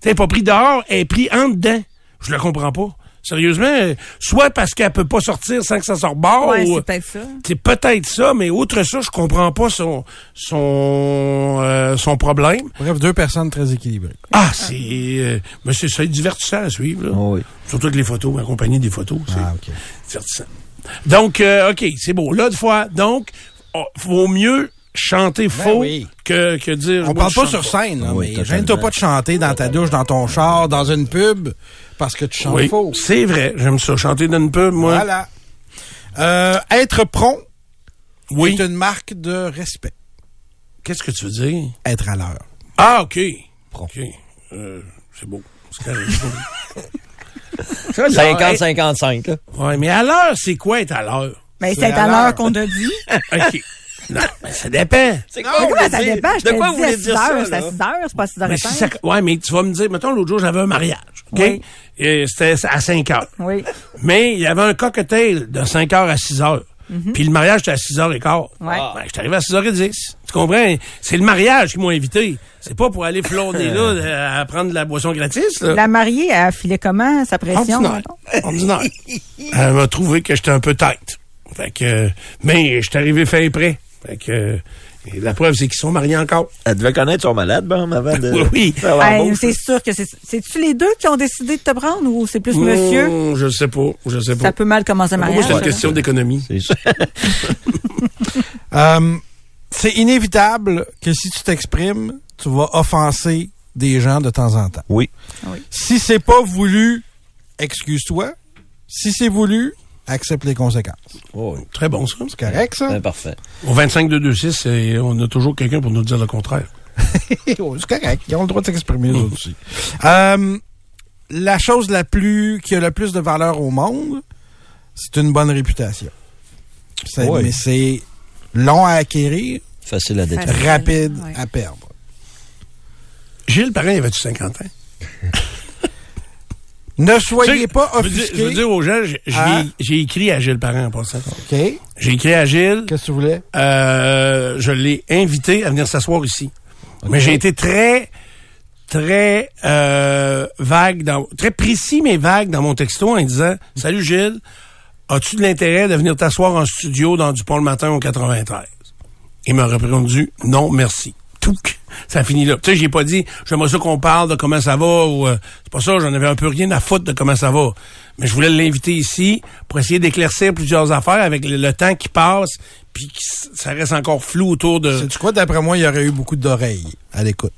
T'es pas pris dehors, elle est pris en dedans. Je le comprends pas. Sérieusement, soit parce qu'elle peut pas sortir sans que ça sorte bord. Ouais, ou- c'est peut-être ça. c'est peut-être ça, mais outre ça, je comprends pas son son euh, son problème. Bref, deux personnes très équilibrées. Ah, c'est euh, mais c'est ça, divertissant à suivre. là. Surtout avec les photos, accompagné des photos. C'est Ah, divertissant. Donc, euh, OK, c'est beau. Là, de fois, donc, oh, vaut mieux chanter faux oui. que, que dire... On parle pas sur scène, là, Oui, mais gêne-toi pas de chanter dans ta douche, dans ton char, dans une pub, parce que tu chantes Oui, faux. c'est vrai. J'aime ça, chanter dans une pub, moi. Voilà. Euh, être prompt Oui. est une marque de respect. Qu'est-ce que tu veux dire? Être à l'heure. Ah, OK. OK. Euh, c'est beau. C'est correct, [laughs] c'est beau. 50-55, là. Ouais, mais à l'heure, c'est quoi être à l'heure? Ben, c'est à l'heure qu'on a dit. [laughs] OK. Non, ben, ça dépend. C'est Mais comment ça dépend? Je De quoi vous voulez 6 dire ça. C'est à là? 6 heures, c'est pas à 6 heures Mais et si ça, ouais, mais tu vas me dire, mettons, l'autre jour, j'avais un mariage, OK? Oui. Et c'était à 5 heures. Oui. Mais il y avait un cocktail de 5 heures à 6 heures. Puis le mariage, était à 6 heures et quart. Ouais. Ben, je suis arrivé à 6 heures et 10. Tu comprends? C'est le mariage qui m'ont invité. C'est pas pour aller flôner là, [laughs] à prendre de la boisson gratis, là. La mariée, elle filait comment, sa pression? Ordinaire. Ordinaire. Elle m'a trouvé que j'étais un peu tête. Fait que, mais je suis arrivé fin prêt. Fait que, et la preuve, c'est qu'ils sont mariés encore. Elle devait connaître son malade, bon, avant de. [laughs] Oui, oui. Hey, c'est sûr que c'est. C'est-tu les deux qui ont décidé de te prendre ou c'est plus monsieur? Mmh, je sais pas, je sais pas. Ça peut mal commencer un Pour moi, mariage. c'est une question d'économie. C'est ça. [laughs] Euh, c'est inévitable que si tu t'exprimes, tu vas offenser des gens de temps en temps. Oui. Si c'est pas voulu, excuse-toi. Si c'est voulu, accepte les conséquences. Oh, Très bon, ça. C'est correct, ça? ben, parfait. Au 25-226, c'est- on a toujours quelqu'un pour nous dire le contraire. [laughs] Oh, c'est correct. Ils ont le droit de s'exprimer, autres [laughs] aussi. Euh, la chose la plus, qui a le plus de valeur au monde, c'est une bonne réputation. Oui. Mais c'est long à acquérir, Facile à détruire. rapide ouais. à perdre. Gilles Parent, il avait-tu 50 ans? Ne soyez pas je veux dire- offusqués. Je veux dire aux gens, j'ai écrit à Gilles Parent en passant. OK. J'ai écrit à Gilles. Qu'est-ce que tu voulais? Euh, je l'ai invité à venir s'asseoir ici. Mais j'ai été très, très euh, vague, dans, très précis mais vague dans mon texto en disant Salut Gilles, as-tu de l'intérêt de venir t'asseoir en studio dans Dupont le matin au 93? Il m'a répondu Non, merci. Tout. Ça finit là. Tu sais, j'ai pas dit j'aimerais ça qu'on parle de comment ça va ou euh, c'est pas ça, j'en avais un peu rien à foutre de comment ça va. Mais je voulais l'inviter ici pour essayer d'éclaircir plusieurs affaires avec le, le temps qui passe puis ça reste encore flou autour de C'est quoi, d'après moi, il y aurait eu beaucoup d'oreilles à l'écoute?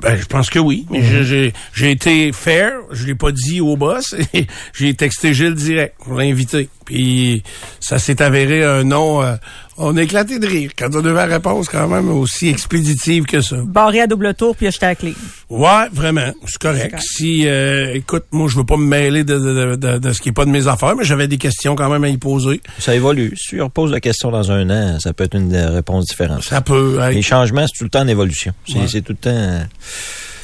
ben, je pense que oui, mais j'ai- j'ai j'ai été fair, je l'ai pas dit au boss, [laughs] j'ai texté Gilles direct pour l'inviter. Puis ça s'est avéré un nom, euh, on a éclaté de rire quand on avait la réponse quand même aussi expéditive que ça. Barré à double tour puis acheté à la clé. Ouais, vraiment, c'est correct. Si, euh, écoute, moi je veux pas me mêler de, de, de, de- de ce qui est pas de mes affaires, mais j'avais des questions quand même à y poser. Ça évolue. Si tu reposes la question dans un an, ça peut être une réponse différente. Ça peut. être- Les changements, c'est tout le temps en évolution. C'est Ouais. c'est tout le temps.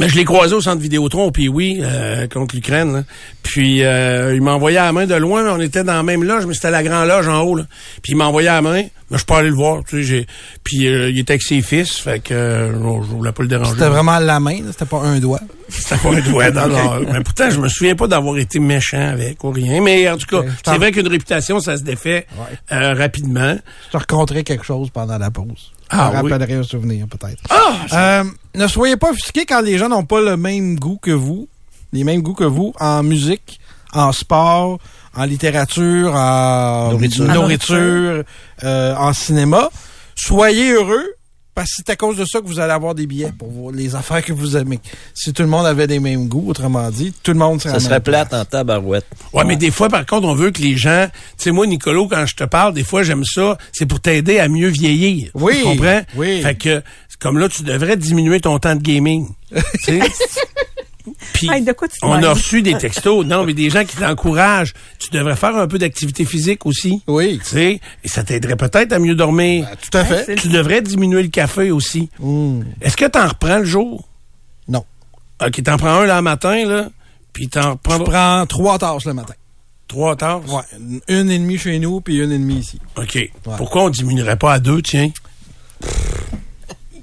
Mais je l'ai croisé au centre Vidéotron, puis oui, euh, contre l'Ukraine. là. Puis euh, il m'a envoyé à la main de loin, mais on était dans la même loge, mais c'était la grande loge en haut. Là. Puis il m'a envoyé à la main, mais je suis pas allé le voir. Tu sais, j'ai... Puis euh, il était avec ses fils, fait que euh, je voulais pas le déranger. C'était vraiment la main, là, c'était pas un doigt. C'était pas un doigt dans [laughs] l'or. Mais pourtant, je me souviens pas d'avoir été méchant avec ou rien. Mais en tout cas, c'est vrai qu'une réputation, ça se défait euh, rapidement. Je te raconterai quelque chose pendant la pause. Ah, oui. rappellerai un souvenir, peut-être. Ah! Euh, ne soyez pas offusqués quand les gens n'ont pas le même goût que vous, les mêmes goûts que vous en musique, en sport, en littérature, en Nourriture. nourriture, euh, en cinéma. Soyez heureux parce que c'est à cause de ça que vous allez avoir des billets pour voir les affaires que vous aimez. Si tout le monde avait des mêmes goûts, autrement dit, tout le monde serait Ça serait plate en tabarouette. Ouais, mais des fois, par contre, on veut que les gens... Tu sais, moi, Nicolo, quand je te parle, des fois, j'aime ça. C'est pour t'aider à mieux vieillir. Oui, Tu comprends? oui. Fait que, comme là, tu devrais diminuer ton temps de gaming. [laughs] tu sais? Puis, Hey, de quoi tu te on a reçu des [laughs] textos. Non, mais des gens qui t'encouragent. Tu devrais faire un peu d'activité physique aussi. Oui. Tu sais? Et ça t'aiderait peut-être à mieux dormir. tout à fait. Tu devrais diminuer le café aussi. Mm. Est-ce que t'en reprends le jour? Non. OK, t'en prends un là le matin, là, puis t'en Je prends prends trois tasses le matin. trois tasses? Ouais. Une et demie chez nous, puis une et demie ici. OK. Pourquoi on diminuerait pas à deux, tiens?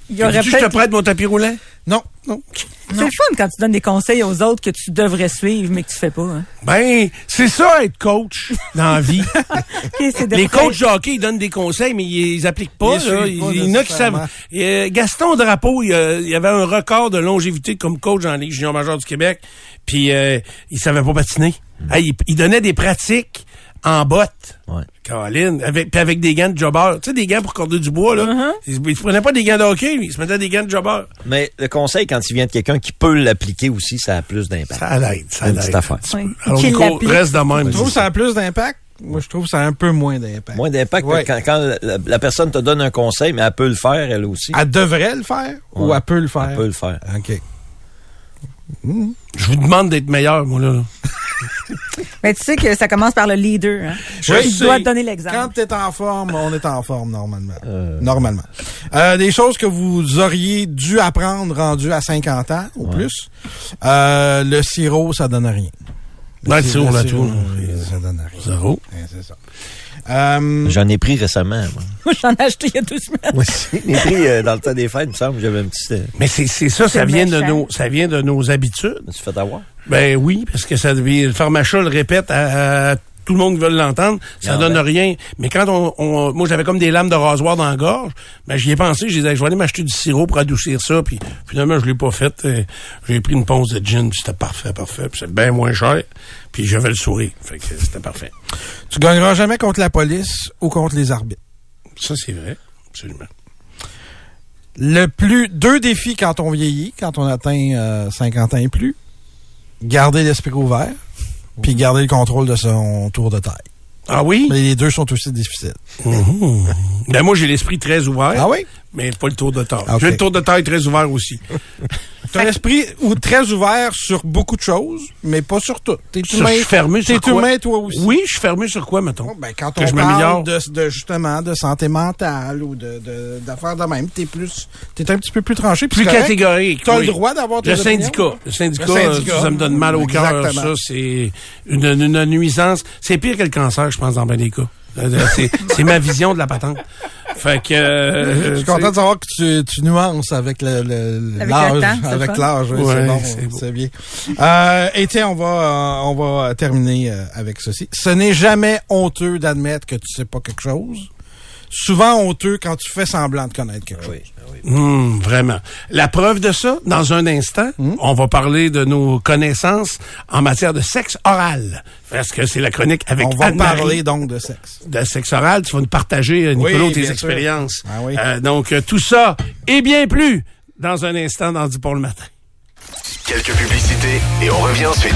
Il y aurait Tu je te prête mon tapis roulant? Non, non. C'est le fun quand tu donnes des conseils aux autres que tu devrais suivre, mais que tu fais pas. Hein. Ben, c'est ça, être coach dans la vie. [laughs] Les coachs de hockey, ils donnent des conseils, mais ils les appliquent pas. Ils les là. suivent pas Il y en a qui savent. Euh, Gaston Drapeau, il, euh, il avait un record de longévité comme coach dans la Ligue junior majeure du Québec, puis euh, il savait pas patiner. Hey, il, il donnait des pratiques en bottes. Caroline, avec, puis avec des gants de jobber. Tu sais, des gants pour corder du bois, là. il, il se prenait pas des gants de hockey, lui. Il se mettait des gants de jobber. Mais le conseil, quand il vient de quelqu'un qui peut l'appliquer aussi, ça a plus d'impact. Ça l'aide, ça C'est l'aide. petite affaire. Alors, Qu'il Nico, l'applique. reste de même. Tu trouves que ça a plus d'impact? Moi, je trouve que ça a un peu moins d'impact. Moins d'impact Ouais. quand, quand la, la personne te donne un conseil, mais elle peut le faire, elle aussi. Elle devrait le faire ou Ouais. elle peut le faire? Elle peut le faire. OK. Je vous demande d'être meilleur, moi, là. [laughs] Mais tu sais que ça commence par le leader. Hein. Je sais. doit te donner l'exemple. Quand tu es en forme, on est en forme normalement. Normalement. Euh, des choses que vous auriez dû apprendre rendu à 50 ans ou plus. Euh, le sirop, ça donne rien. Ben, le sirop, tout, euh, Ça donne rien. Zéro. Ouais, c'est ça. Euh, J'en ai pris récemment. Moi, [laughs] Moi, j'en ai acheté il y a deux semaines. Moi aussi. J'en ai pris euh, dans le temps des fêtes, il me semble, j'avais un petit... euh, Mais c'est c'est ça, ça vient de nos, ça vient de nos habitudes. Je me suis fait avoir. Ben oui, parce que ça devient, le pharmachat le répète à, à tout le monde veut l'entendre, ça Ah, donne ben. rien. Mais quand on, on- moi j'avais comme des lames de rasoir dans la gorge, ben j'y ai pensé, je disais, je vais aller m'acheter du sirop pour adoucir ça, puis finalement je l'ai pas fait. Euh, J'ai pris une ponce de gin, c'était parfait, parfait, puis c'est bien moins cher, puis j'avais le sourire, fait que c'était parfait. tu gagneras jamais contre la police ou contre les arbitres. Ça c'est vrai, absolument. Le plus deux défis quand on vieillit, quand on atteint euh, 50 ans et plus. Garder l'esprit ouvert, puis garder le contrôle de son tour de taille. Ah oui? Mais les deux sont aussi difficiles. Mhm. Ben moi j'ai l'esprit très ouvert. Ah oui? Mais pas le tour de taille. Ah. J'ai le tour de taille très ouvert aussi. [laughs] T'as l'esprit ou très ouvert sur beaucoup de choses, mais pas sur tout. T'es humain, je suis fermé sur t'es quoi? humain toi aussi. Oui, je suis fermé sur quoi, mettons? Ben, quand que on je parle de, de, justement de santé mentale ou de d'affaires de, même, t'es plus t'es un petit peu plus tranché. Plus catégorique. T'as oui. le droit d'avoir tes Le syndicat. Le syndicat, Le syndicat. ça, ça me donne mal au cœur. Ça, c'est une, une nuisance. C'est pire que le cancer, je pense, dans bien des cas. Euh, c'est ma vision de la patente. Fait que... euh, Je suis content de savoir que tu, tu nuances avec le, le- Avec l'âge, le avec le fun. l'âge, oui, Ouais, c'est bon, c'est bien. Euh, et tiens, on va, on va terminer euh, avec ceci. Ce n'est jamais honteux d'admettre que tu sais pas quelque chose. Souvent honteux quand tu fais semblant de connaître quelque chose. Hum, vraiment. La preuve de ça, dans un instant, Hmm? on va parler de nos connaissances en matière de sexe oral. Parce que c'est la chronique avec On va parler donc de sexe. de sexe oral. Tu vas nous partager, euh, Nicolas, Oui, tes expériences. Ah oui. Euh, donc, euh, tout ça et bien plus dans un instant dans Du pour le matin. Quelques publicités et on revient ensuite.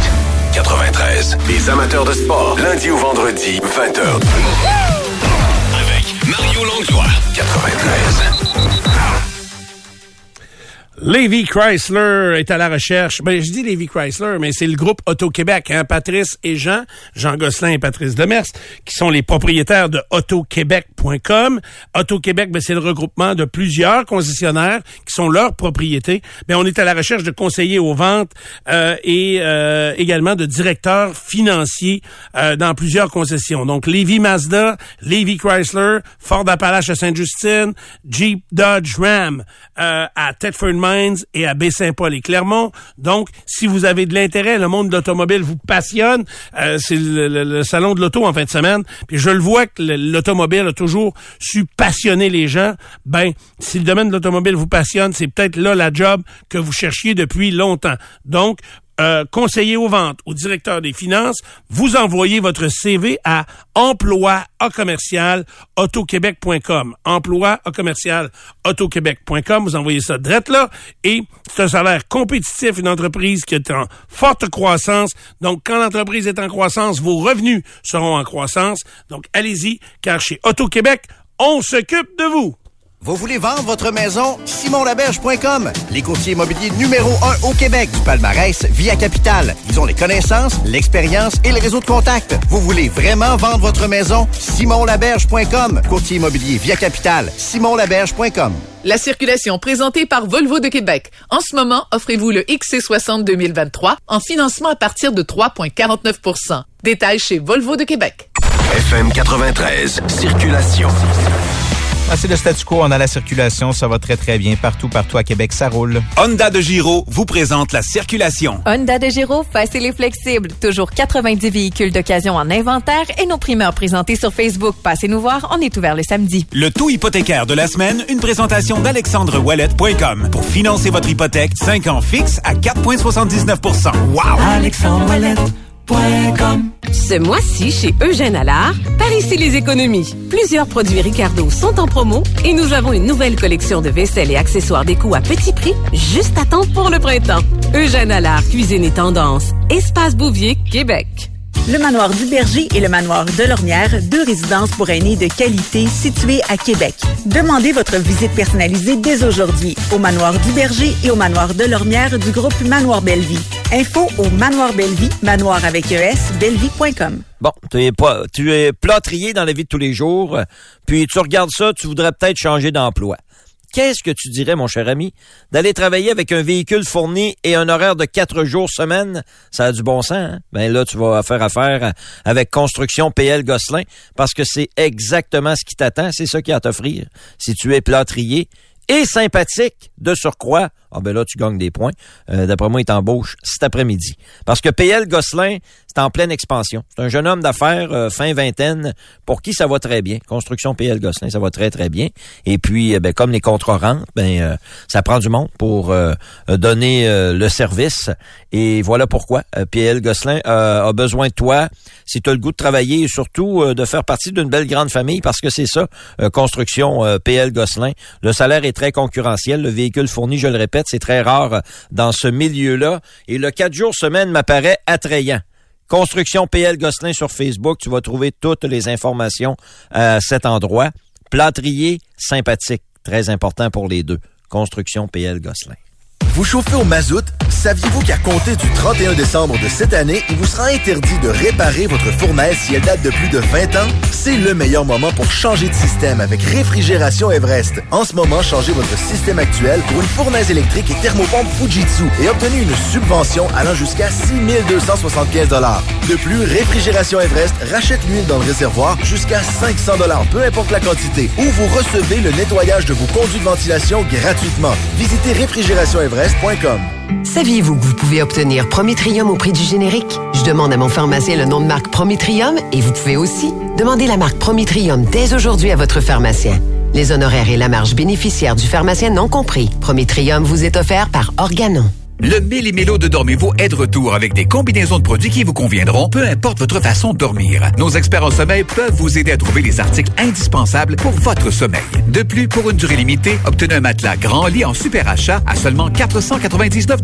93. Les amateurs de sport. Lundi au vendredi, 20h. Mario Langlois. 93. Levi Chrysler est à la recherche. Ben, je dis Levi Chrysler, mais c'est le groupe Auto-Québec, hein? Patrice et Jean, Jean Gosselin et Patrice Demers, qui sont les propriétaires de autoquebec.com. Auto-Québec, ben, c'est le regroupement de plusieurs concessionnaires qui sont leurs propriétés. Ben, on est à la recherche de conseillers aux ventes euh, et euh, également de directeurs financiers euh, dans plusieurs concessions. Donc, Levi Mazda, Levi Chrysler, Ford Appalache à Sainte-Justine, Jeep Dodge Ram euh, à Thetford Et à Baie-Saint-Paul et Clermont. Donc, si vous avez de l'intérêt, le monde de l'automobile vous passionne, euh, c'est le, salon de l'auto en fin de semaine. Puis je le vois que le- l'automobile a toujours su passionner les gens. Ben, si le domaine de l'automobile vous passionne, c'est peut-être là la job que vous cherchiez depuis longtemps. Donc, euh, conseiller aux ventes, au directeur des finances, vous envoyez votre CV à emploi à commercial. Emploi à commercial. Vous envoyez ça direct là et c'est un salaire compétitif, une entreprise qui est en forte croissance. Donc, quand l'entreprise est en croissance, vos revenus seront en croissance. Donc, allez-y, car chez Auto-Québec, on s'occupe de vous. Vous voulez vendre votre maison? simonlaberge.com. Les courtiers immobiliers numéro un au Québec du palmarès Via Capital. Ils ont les connaissances, l'expérience et le réseau de contacts. Vous voulez vraiment vendre votre maison? simonlaberge.com. Courtier immobilier Via Capital. simonlaberge.com. La circulation présentée par Volvo de Québec. En ce moment, offrez-vous le XC60 2023 en financement à partir de 3,49% Détails chez Volvo de Québec. FM 93, circulation. Ah, c'est le statu quo, on a la circulation, ça va très très bien partout, partout à Québec, ça roule. Honda de Giro vous présente la circulation. Honda de Giro, facile et flexible. Toujours 90 véhicules d'occasion en inventaire et nos primeurs présentés sur Facebook. Passez nous voir, on est ouvert le samedi. Le taux hypothécaire de la semaine, une présentation d'alexandrewallet.com. Pour financer votre hypothèque, 5 ans fixe à 4,79% Wow! Ce mois-ci, chez Eugène Allard, par ici les économies. Plusieurs produits Ricardo sont en promo et nous avons une nouvelle collection de vaisselle et accessoires déco à petit prix, juste à temps pour le printemps. Eugène Allard, cuisine et tendance. Espace Bouvier, Québec. Le manoir du Berger et le manoir de Lormière, deux résidences pour aînés de qualité situées à Québec. Demandez votre visite personnalisée dès aujourd'hui au manoir du Berger et au manoir de Lormière du groupe Manoir Bellevie. Info au manoir Bellevie, manoir avec ES, bellevie.com. Bon, tu es pas, tu es plâtrier dans la vie de tous les jours, puis tu regardes ça, tu voudrais peut-être changer d'emploi. Qu'est-ce que tu dirais, mon cher ami, d'aller travailler avec un véhicule fourni et un horaire de quatre jours semaine? Ça a du bon sens, hein? Ben là, tu vas faire affaire avec Construction PL Gosselin parce que c'est exactement ce qui t'attend, c'est ça qui a à t'offrir. Si tu es plâtrier et sympathique de surcroît, ah ben là, tu gagnes des points. Euh, D'après moi, il t'embauche cet après-midi. Parce que PL Gosselin, c'est en pleine expansion. C'est un jeune homme d'affaires euh, fin vingtaine pour qui ça va très bien. Construction PL Gosselin, ça va très, très bien. Et puis, euh, ben, comme les contrats rentrent, ben, ça prend du monde pour donner le service. Et voilà pourquoi PL Gosselin a besoin de toi si tu as le goût de travailler et surtout de faire partie d'une belle grande famille parce que c'est ça, construction PL Gosselin. Le salaire est très concurrentiel. Le véhicule fourni, je le répète, c'est très rare dans ce milieu-là. Et le 4 jours semaine m'apparaît attrayant. Construction PL Gosselin sur Facebook, tu vas trouver toutes les informations à cet endroit. Plâtrier sympathique, très important pour les deux. Construction PL Gosselin. Vous chauffez au mazout? Saviez-vous qu'à compter du 31 décembre de cette année, il vous sera interdit de réparer votre fournaise si elle date de plus de 20 ans? C'est le meilleur moment pour changer de système avec Réfrigération Everest. En ce moment, changez votre système actuel pour une fournaise électrique et thermopompe Fujitsu et obtenez une subvention allant jusqu'à 6 275 De plus, Réfrigération Everest rachète l'huile dans le réservoir jusqu'à 500 peu importe la quantité, ou vous recevez le nettoyage de vos conduits de ventilation gratuitement. Visitez Saviez-vous que vous pouvez obtenir Promitrium au prix du générique? Je demande à mon pharmacien le nom de marque Promitrium et vous pouvez aussi demander la marque Promitrium dès aujourd'hui à votre pharmacien. Les honoraires et la marge bénéficiaire du pharmacien non compris. Promitrium vous est offert par Organon. Le Méli-Mélo de Dormez-vous est de retour avec des combinaisons de produits qui vous conviendront, peu importe votre façon de dormir. Nos experts en sommeil peuvent vous aider à trouver les articles indispensables pour votre sommeil. De plus, pour une durée limitée, obtenez un matelas grand lit en super achat à seulement 499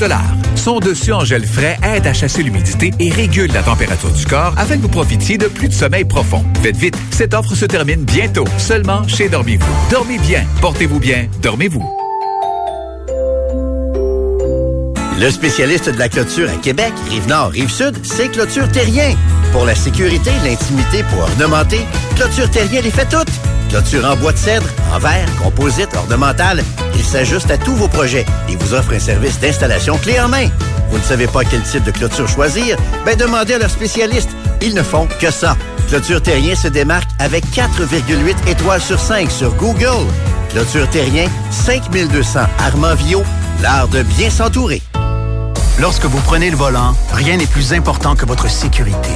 Son dessus en gel frais aide à chasser l'humidité et régule la température du corps afin que vous profitiez de plus de sommeil profond. Faites vite, cette offre se termine bientôt, seulement chez Dormez-vous. Dormez bien, portez-vous bien, dormez-vous. Le spécialiste de la clôture à Québec, Rive-Nord, Rive-Sud, c'est Clôture Terrien. Pour la sécurité, l'intimité, pour ornementer, Clôture Terrien les fait toutes. Clôture en bois de cèdre, en verre, composite, ornemental, il s'ajuste à tous vos projets et vous offre un service d'installation clé en main. Vous ne savez pas quel type de clôture choisir? Ben demandez à leurs spécialistes. Ils ne font que ça. Clôture Terrien se démarque avec 4,8 étoiles sur 5 sur Google. Clôture Terrien, 5200 Armand-Vio, l'art de bien s'entourer. Lorsque vous prenez le volant, rien n'est plus important que votre sécurité.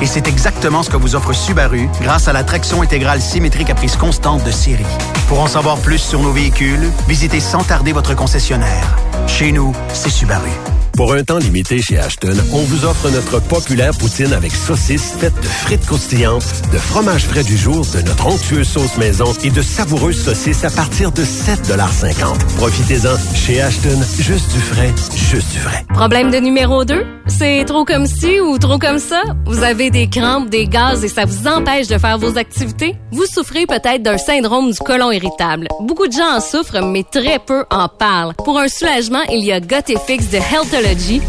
Et c'est exactement ce que vous offre Subaru grâce à la traction intégrale symétrique à prise constante de série. Pour en savoir plus sur nos véhicules, visitez sans tarder votre concessionnaire. Chez nous, c'est Subaru. Pour un temps limité chez Ashton, on vous offre notre populaire poutine avec saucisses faites de frites croustillantes, de fromage frais du jour, de notre onctueuse sauce maison et de savoureuses saucisses à partir de 7,50 Profitez-en. Chez Ashton, juste du frais, juste du vrai. Problème de numéro 2? C'est trop comme ci ou trop comme ça? Vous avez des crampes, des gaz et ça vous empêche de faire vos activités? Vous souffrez peut-être d'un syndrome du côlon irritable. Beaucoup de gens en souffrent, mais très peu en parlent. Pour un soulagement, il y a Gotifix de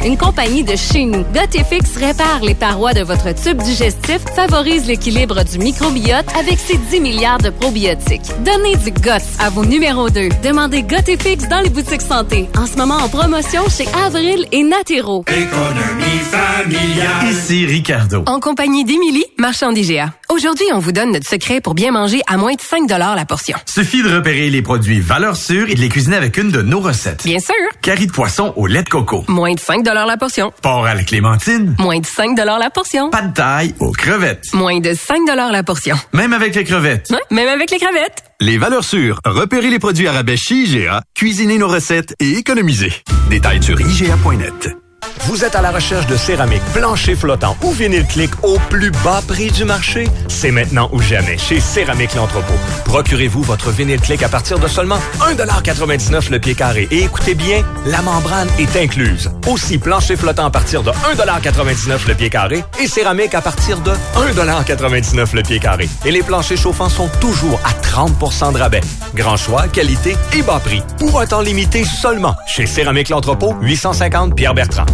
Une compagnie de chez nous. Gotifix répare les parois de votre tube digestif, favorise l'équilibre du microbiote avec ses 10 milliards de probiotiques. Donnez du GOT à vos numéros 2. Demandez Gotifix dans les boutiques santé. En ce moment en promotion chez Avril et Natero. Économie familiale. Ici Ricardo. En compagnie d'Émilie, marchand d'IGA. Aujourd'hui, on vous donne notre secret pour bien manger à moins de 5 la portion. Suffit de repérer les produits valeurs sûres et de les cuisiner avec une de nos recettes. Bien sûr. Carrie de poisson au lait de coco. Moins de 5 la portion. Porc à la clémentine. Moins de 5 la portion. Pas de taille aux crevettes. Moins de 5 la portion. Même avec les crevettes. Ouais, même avec les crevettes. Les valeurs sûres. Repérez les produits à rabais chez IGA. Cuisinez nos recettes et économisez. Détails sur IGA.net. Vous êtes à la recherche de céramique, plancher flottant ou vinyle clic au plus bas prix du marché? C'est maintenant ou jamais chez Céramique L'Entrepôt. Procurez-vous votre vinyle clic à partir de seulement 1,99 le pied carré. Et écoutez bien, la membrane est incluse. Aussi, plancher flottant à partir de 1,99 le pied carré et céramique à partir de 1,99 le pied carré. Et les planchers chauffants sont toujours à 30% de rabais. Grand choix, qualité et bas prix. Pour un temps limité seulement chez Céramique L'Entrepôt, 850 Pierre-Bertrand.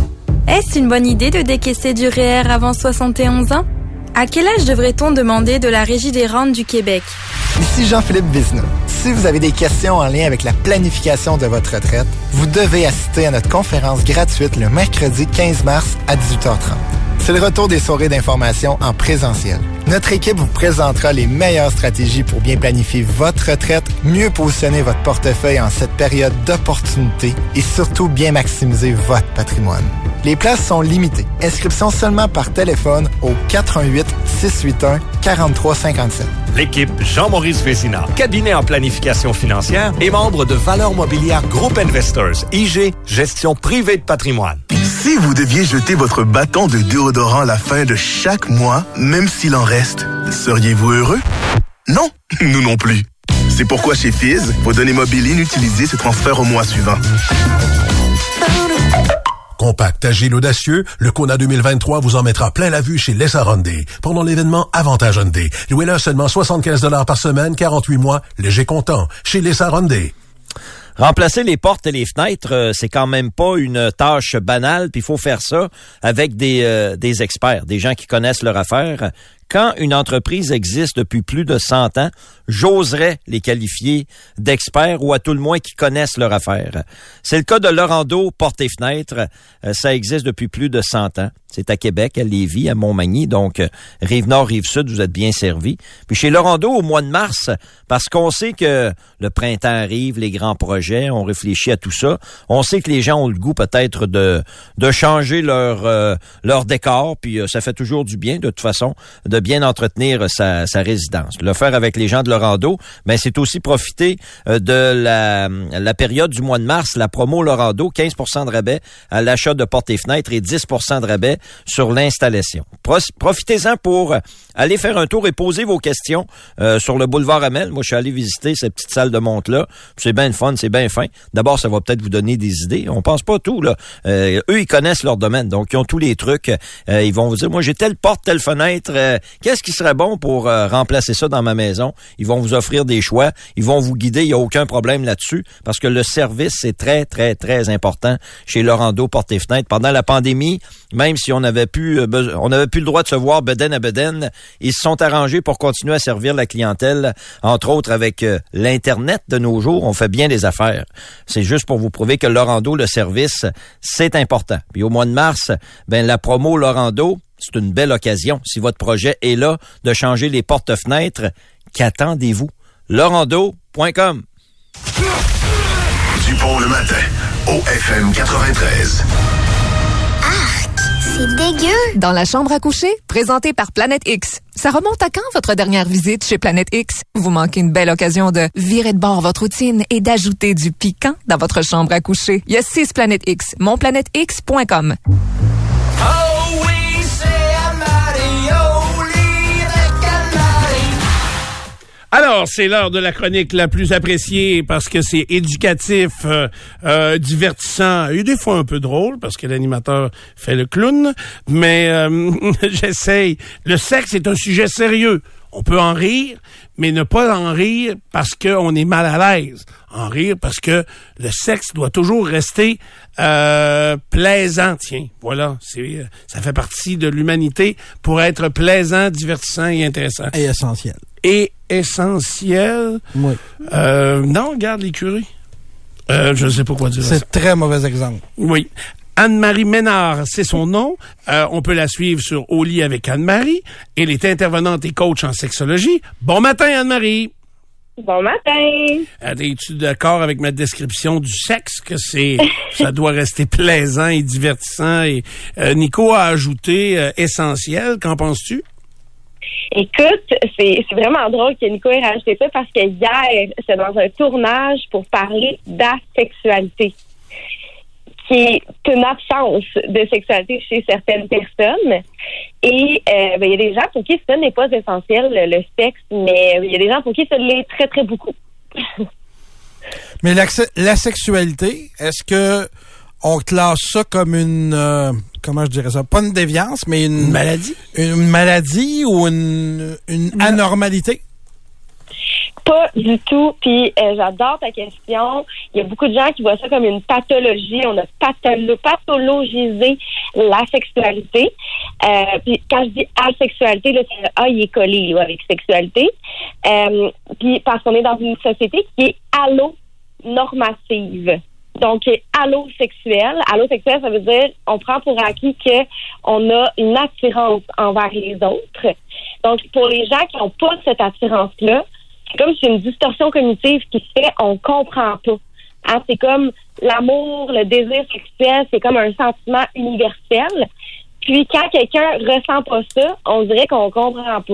Est-ce une bonne idée de décaisser du REER avant 71 ans? À quel âge devrait-on demander de la Régie des rentes du Québec? Ici Jean-Philippe Vizina. Si vous avez des questions en lien avec la planification de votre retraite, vous devez assister à notre conférence gratuite le mercredi 15 mars à 18h30. C'est le retour des soirées d'information en présentiel. Notre équipe vous présentera les meilleures stratégies pour bien planifier votre retraite, mieux positionner votre portefeuille en cette période d'opportunité et surtout bien maximiser votre patrimoine. Les places sont limitées. Inscription seulement par téléphone au 418 681 4357. L'équipe Jean-Maurice Vézina, cabinet en planification financière et membre de Valeur Mobilière Group Investors, IG, gestion privée de patrimoine. Si vous deviez jeter votre bâton de déodorant à la fin de chaque mois, même s'il en reste, seriez-vous heureux? Non, nous non plus. C'est pourquoi chez Fizz, vos données mobiles inutilisées se transfèrent au mois suivant. Compact, agile, audacieux, le Kona 2023 vous en mettra plein la vue chez Lessa Hyundai pendant l'événement Avantage Hyundai. Louez-le seulement 75 par semaine, 48 mois, léger comptant, chez Lessa Hyundai. Remplacer les portes et les fenêtres, euh, c'est quand même pas une tâche banale, puis il faut faire ça avec des, euh, des experts, des gens qui connaissent leur affaire. Quand une entreprise existe depuis plus de 100 ans, j'oserais les qualifier d'experts ou à tout le moins qui connaissent leur affaire. C'est le cas de Laurando Portes et Fenêtres. Euh, ça existe depuis plus de 100 ans. C'est à Québec, à Lévis, à Montmagny. Donc, euh, Rive-Nord, Rive-Sud, vous êtes bien servis. Puis chez Laurando, au mois de mars, parce qu'on sait que le printemps arrive, les grands projets, on réfléchit à tout ça. On sait que les gens ont le goût peut-être de, de changer leur, euh, leur décor. Puis ça fait toujours du bien, de toute façon, de bien entretenir sa, sa résidence. Le faire avec les gens de Lorando, mais c'est aussi profiter euh, de la, la période du mois de mars, la promo Lorando, 15% de rabais à l'achat de portes et fenêtres et 10% de rabais sur l'installation. Profitez-en pour aller faire un tour et poser vos questions euh, sur le boulevard Amel. Moi, je suis allé visiter cette petite salle de monte-là. C'est bien fun, c'est bien fin. D'abord, ça va peut-être vous donner des idées. On pense pas tout, là. Euh, eux, ils connaissent leur domaine, donc ils ont tous les trucs. ils vont vous dire, moi, j'ai telle porte, telle fenêtre. Qu'est-ce qui serait bon pour remplacer ça dans ma maison? Ils vont vous offrir des choix. Ils vont vous guider. Il n'y a aucun problème là-dessus parce que le service, c'est très, très, très important chez Laurando Porte et Fenêtres. Pendant la pandémie, même si on n'avait plus, on n'avait plus le droit de se voir beden à beden, ils se sont arrangés pour continuer à servir la clientèle, entre autres avec l'Internet de nos jours. On fait bien des affaires. C'est juste pour vous prouver que Laurando, le service, c'est important. Puis au mois de mars, ben, la promo Laurando, c'est une belle occasion, si votre projet est là, de changer les portes-fenêtres. Qu'attendez-vous? Laurando.com Dupont le matin, au FM 93. c'est dégueu. Dans la chambre à coucher, présenté par Planète X. Ça remonte à quand votre dernière visite chez Planète X? Vous manquez une belle occasion de virer de bord votre routine et d'ajouter du piquant dans votre chambre à coucher. Il y a six Planète X. Monplanètex.com. Alors, c'est l'heure de la chronique la plus appréciée parce que c'est éducatif, euh, euh, divertissant et des fois un peu drôle parce que l'animateur fait le clown. Mais euh, [laughs] j'essaye. Le sexe est un sujet sérieux. On peut en rire, mais ne pas en rire parce qu'on est mal à l'aise. En rire parce que le sexe doit toujours rester euh, plaisant. Tiens, voilà, ça fait partie de l'humanité pour être plaisant, divertissant et intéressant. Et essentiel. Et essentiel. Oui. Euh, non, regarde l'écurie. Euh, je ne sais pas quoi dire. C'est très mauvais exemple. Oui. Anne-Marie Ménard, c'est son nom. Euh, on peut la suivre sur Au lit avec Anne-Marie. Elle est intervenante et coach en sexologie. Bon matin, Anne-Marie. Bon matin. Euh, Es-tu d'accord avec ma description du sexe, que c'est [laughs] ça doit rester plaisant et divertissant? Et euh, Nico a ajouté euh, essentiel. Qu'en penses-tu? Écoute, c'est vraiment drôle que Nico ait rajouté ça parce que hier, c'est dans un tournage pour parler d'asexualité, qui est une absence de sexualité chez certaines personnes. Et euh, ben, il y a des gens pour qui ça n'est pas essentiel, le, sexe, mais il y a des gens pour qui ça l'est très, très beaucoup. [laughs] Mais l'accès- la sexualité, est-ce que on classe ça comme une euh, comment je dirais ça? Pas une déviance mais une, maladie? Une, maladie ou une, une anormalité? Pas du tout. Puis euh, j'adore ta question. Il y a beaucoup de gens qui voient ça comme une pathologie. On a patholo- pathologisé la sexualité. Euh, puis quand je dis asexualité, là, c'est le A, il est collé là, avec sexualité. Euh, puis parce qu'on est dans une société qui est allo-normative. Donc, allosexuel. Allosexuel, ça veut dire on prend pour acquis que on a une attirance envers les autres. Donc, pour les gens qui n'ont pas cette attirance-là, c'est comme si une distorsion cognitive qui se fait, on comprend pas. Hein, c'est comme l'amour, le désir sexuel, c'est comme un sentiment universel. Puis quand quelqu'un ressent pas ça, on dirait qu'on comprend pas.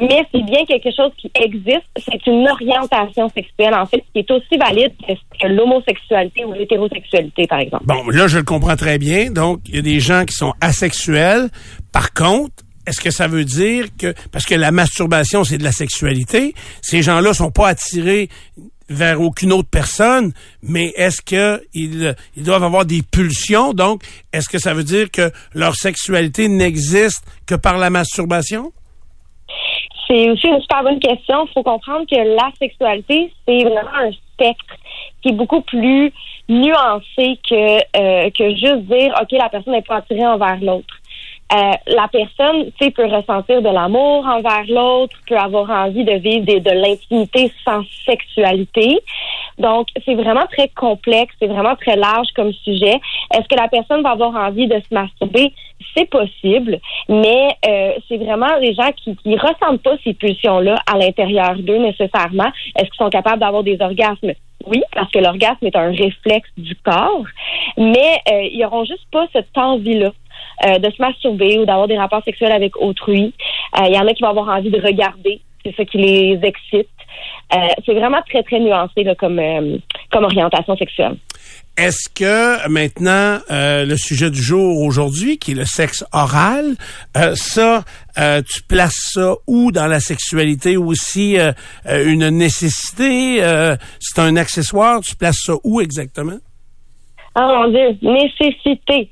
Mais c'est bien quelque chose qui existe. C'est une orientation sexuelle, en fait, qui est aussi valide que, l'homosexualité ou l'hétérosexualité, par exemple. Bon, là, je le comprends très bien. Donc, il y a des gens qui sont asexuels. Par contre, est-ce que ça veut dire que, parce que la masturbation, c'est de la sexualité, ces gens-là sont pas attirés vers aucune autre personne, mais est-ce que ils, ils doivent avoir des pulsions? Donc, est-ce que ça veut dire que leur sexualité n'existe que par la masturbation? C'est aussi une super bonne question. Il faut comprendre que la sexualité, c'est vraiment un spectre qui est beaucoup plus nuancé que, euh, que juste dire, OK, la personne n'est pas attirée envers l'autre. Euh, la personne, tu sais, peut ressentir de l'amour envers l'autre, peut avoir envie de vivre de l'intimité sans sexualité. Donc, c'est vraiment très complexe, c'est vraiment très large comme sujet. Est-ce que la personne va avoir envie de se masturber? C'est possible, mais euh, c'est vraiment les gens qui qui ressentent pas ces pulsions-là à l'intérieur d'eux nécessairement. Est-ce qu'ils sont capables d'avoir des orgasmes? Oui, parce que l'orgasme est un réflexe du corps, mais euh, ils auront juste pas cette envie-là. Euh, de se masturber ou d'avoir des rapports sexuels avec autrui. Euh, Il y en a qui vont avoir envie de regarder, c'est ça qui les excite. Euh, c'est vraiment très, très nuancé là, comme, comme orientation sexuelle. Est-ce que maintenant euh, le sujet du jour aujourd'hui, qui est le sexe oral, euh, ça, euh, tu places ça où dans la sexualité aussi une nécessité, c'est un accessoire, tu places ça où exactement? Oh mon Dieu, nécessité.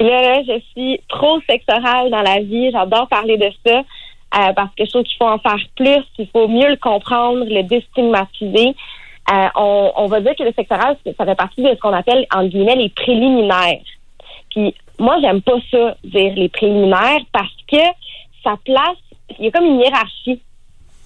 Là, là, je suis trop sexe oral dans la vie. J'adore parler de ça euh, parce que je trouve qu'il faut en faire plus. Il faut mieux le comprendre, le déstigmatiser. Euh, on, on va dire que le sexe oral, c'est- ça fait partie de ce qu'on appelle, en guillemets, les préliminaires. Puis moi, j'aime pas ça, dire les préliminaires, parce que ça place, il y a comme une hiérarchie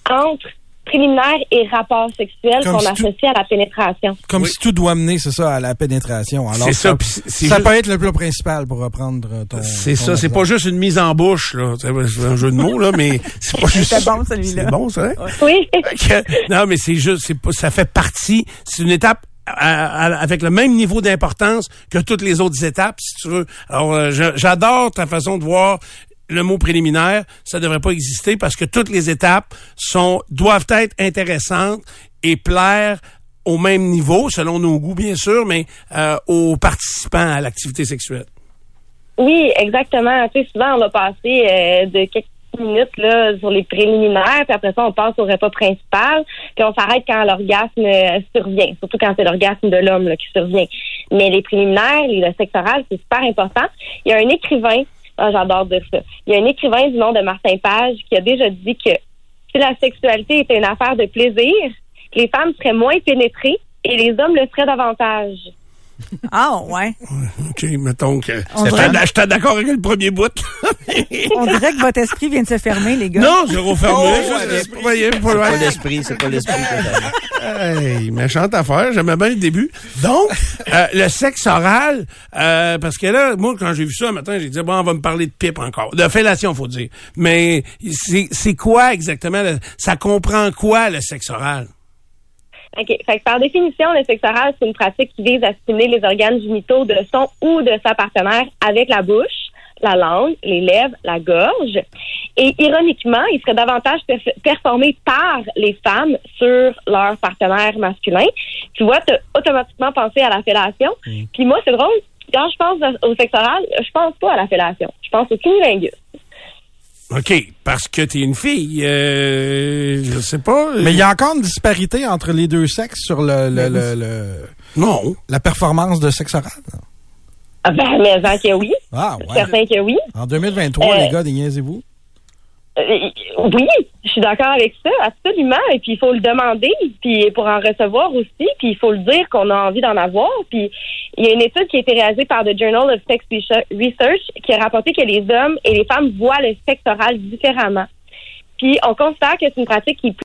entre préliminaire et rapport sexuel qu'on si tout- associe à la pénétration. Comme si tout doit mener, c'est ça, à la pénétration. Alors, C'est ça, ça, c'est- c'est ça juste- peut être le plat principal pour reprendre euh, ton. C'est ton ça, c'est pas juste une mise en bouche, là. C'est c'est un jeu de mots, là, mais [laughs] c'est pas juste. C'était bon, celui-là. C'est bon, ça, hein? Oui. Non, mais c'est juste, c'est pas, ça fait partie, c'est une étape à- à- avec le même niveau d'importance que toutes les autres étapes, si tu veux. Alors, euh, je- j'adore ta façon de voir le mot préliminaire. Ça devrait pas exister parce que toutes les étapes sont doivent être intéressantes et plaire au même niveau, selon nos goûts bien sûr, mais euh, aux participants à l'activité sexuelle. Oui, exactement. Tu sais, souvent, on va passer euh, de quelques minutes là, sur les préliminaires, puis après ça, on passe au repas principal, puis on s'arrête quand l'orgasme euh, survient, surtout quand c'est l'orgasme de l'homme qui survient. Mais les préliminaires, le sexe oral, c'est super important. Il y a un écrivain, ah, j'adore dire ça, il y a un écrivain du nom de Martin Page qui a déjà dit que si la sexualité était une affaire de plaisir, les femmes seraient moins pénétrées et les hommes le seraient davantage. Ah, ouais. OK, mettons que... Dirait- j'étais d'accord avec le premier bout. [laughs] On dirait que votre esprit vient de se fermer, les gars. Non, zéro fermé. Oh, Juste, ouais, c'est pas- l'esprit, c'est pas l'esprit. Hey, méchante affaire, j'aimais bien le début. Donc, euh, le sexe oral, euh, parce que là, moi, quand j'ai vu ça un matin, j'ai dit, bon, on va me parler de pipe encore. De fellation, faut dire. Mais c'est c'est quoi exactement, le- ça comprend quoi, le sexe oral? OK. Fait que par définition, le sexe oral, c'est une pratique qui vise à stimuler les organes génitaux de son ou de sa partenaire avec la bouche, la langue, les lèvres, la gorge. Et ironiquement, il serait davantage perf- performé par les femmes sur leur partenaire masculin. Tu vois, tu automatiquement pensé à la fellation. Puis moi, c'est drôle, quand je pense au sexe oral, je pense pas à la fellation. Je pense au cunnilingus. OK, parce que t'es une fille, euh, je sais pas. Mais il y a encore une disparité entre les deux sexes sur le, le, le, le- non. la performance de sexe oral. Ah Ben, mais en que oui. Ah, ouais. Certain que oui. En 2023, Euh, les gars, niaisez-vous. Euh, oui, je suis d'accord avec ça, absolument. Et puis il faut le demander, puis pour en recevoir aussi, puis il faut le dire qu'on a envie d'en avoir. Puis il y a une étude qui a été réalisée par The Journal of Sex Research qui a rapporté que les hommes et les femmes voient le sexe oral différemment. Puis on considère que c'est une pratique qui est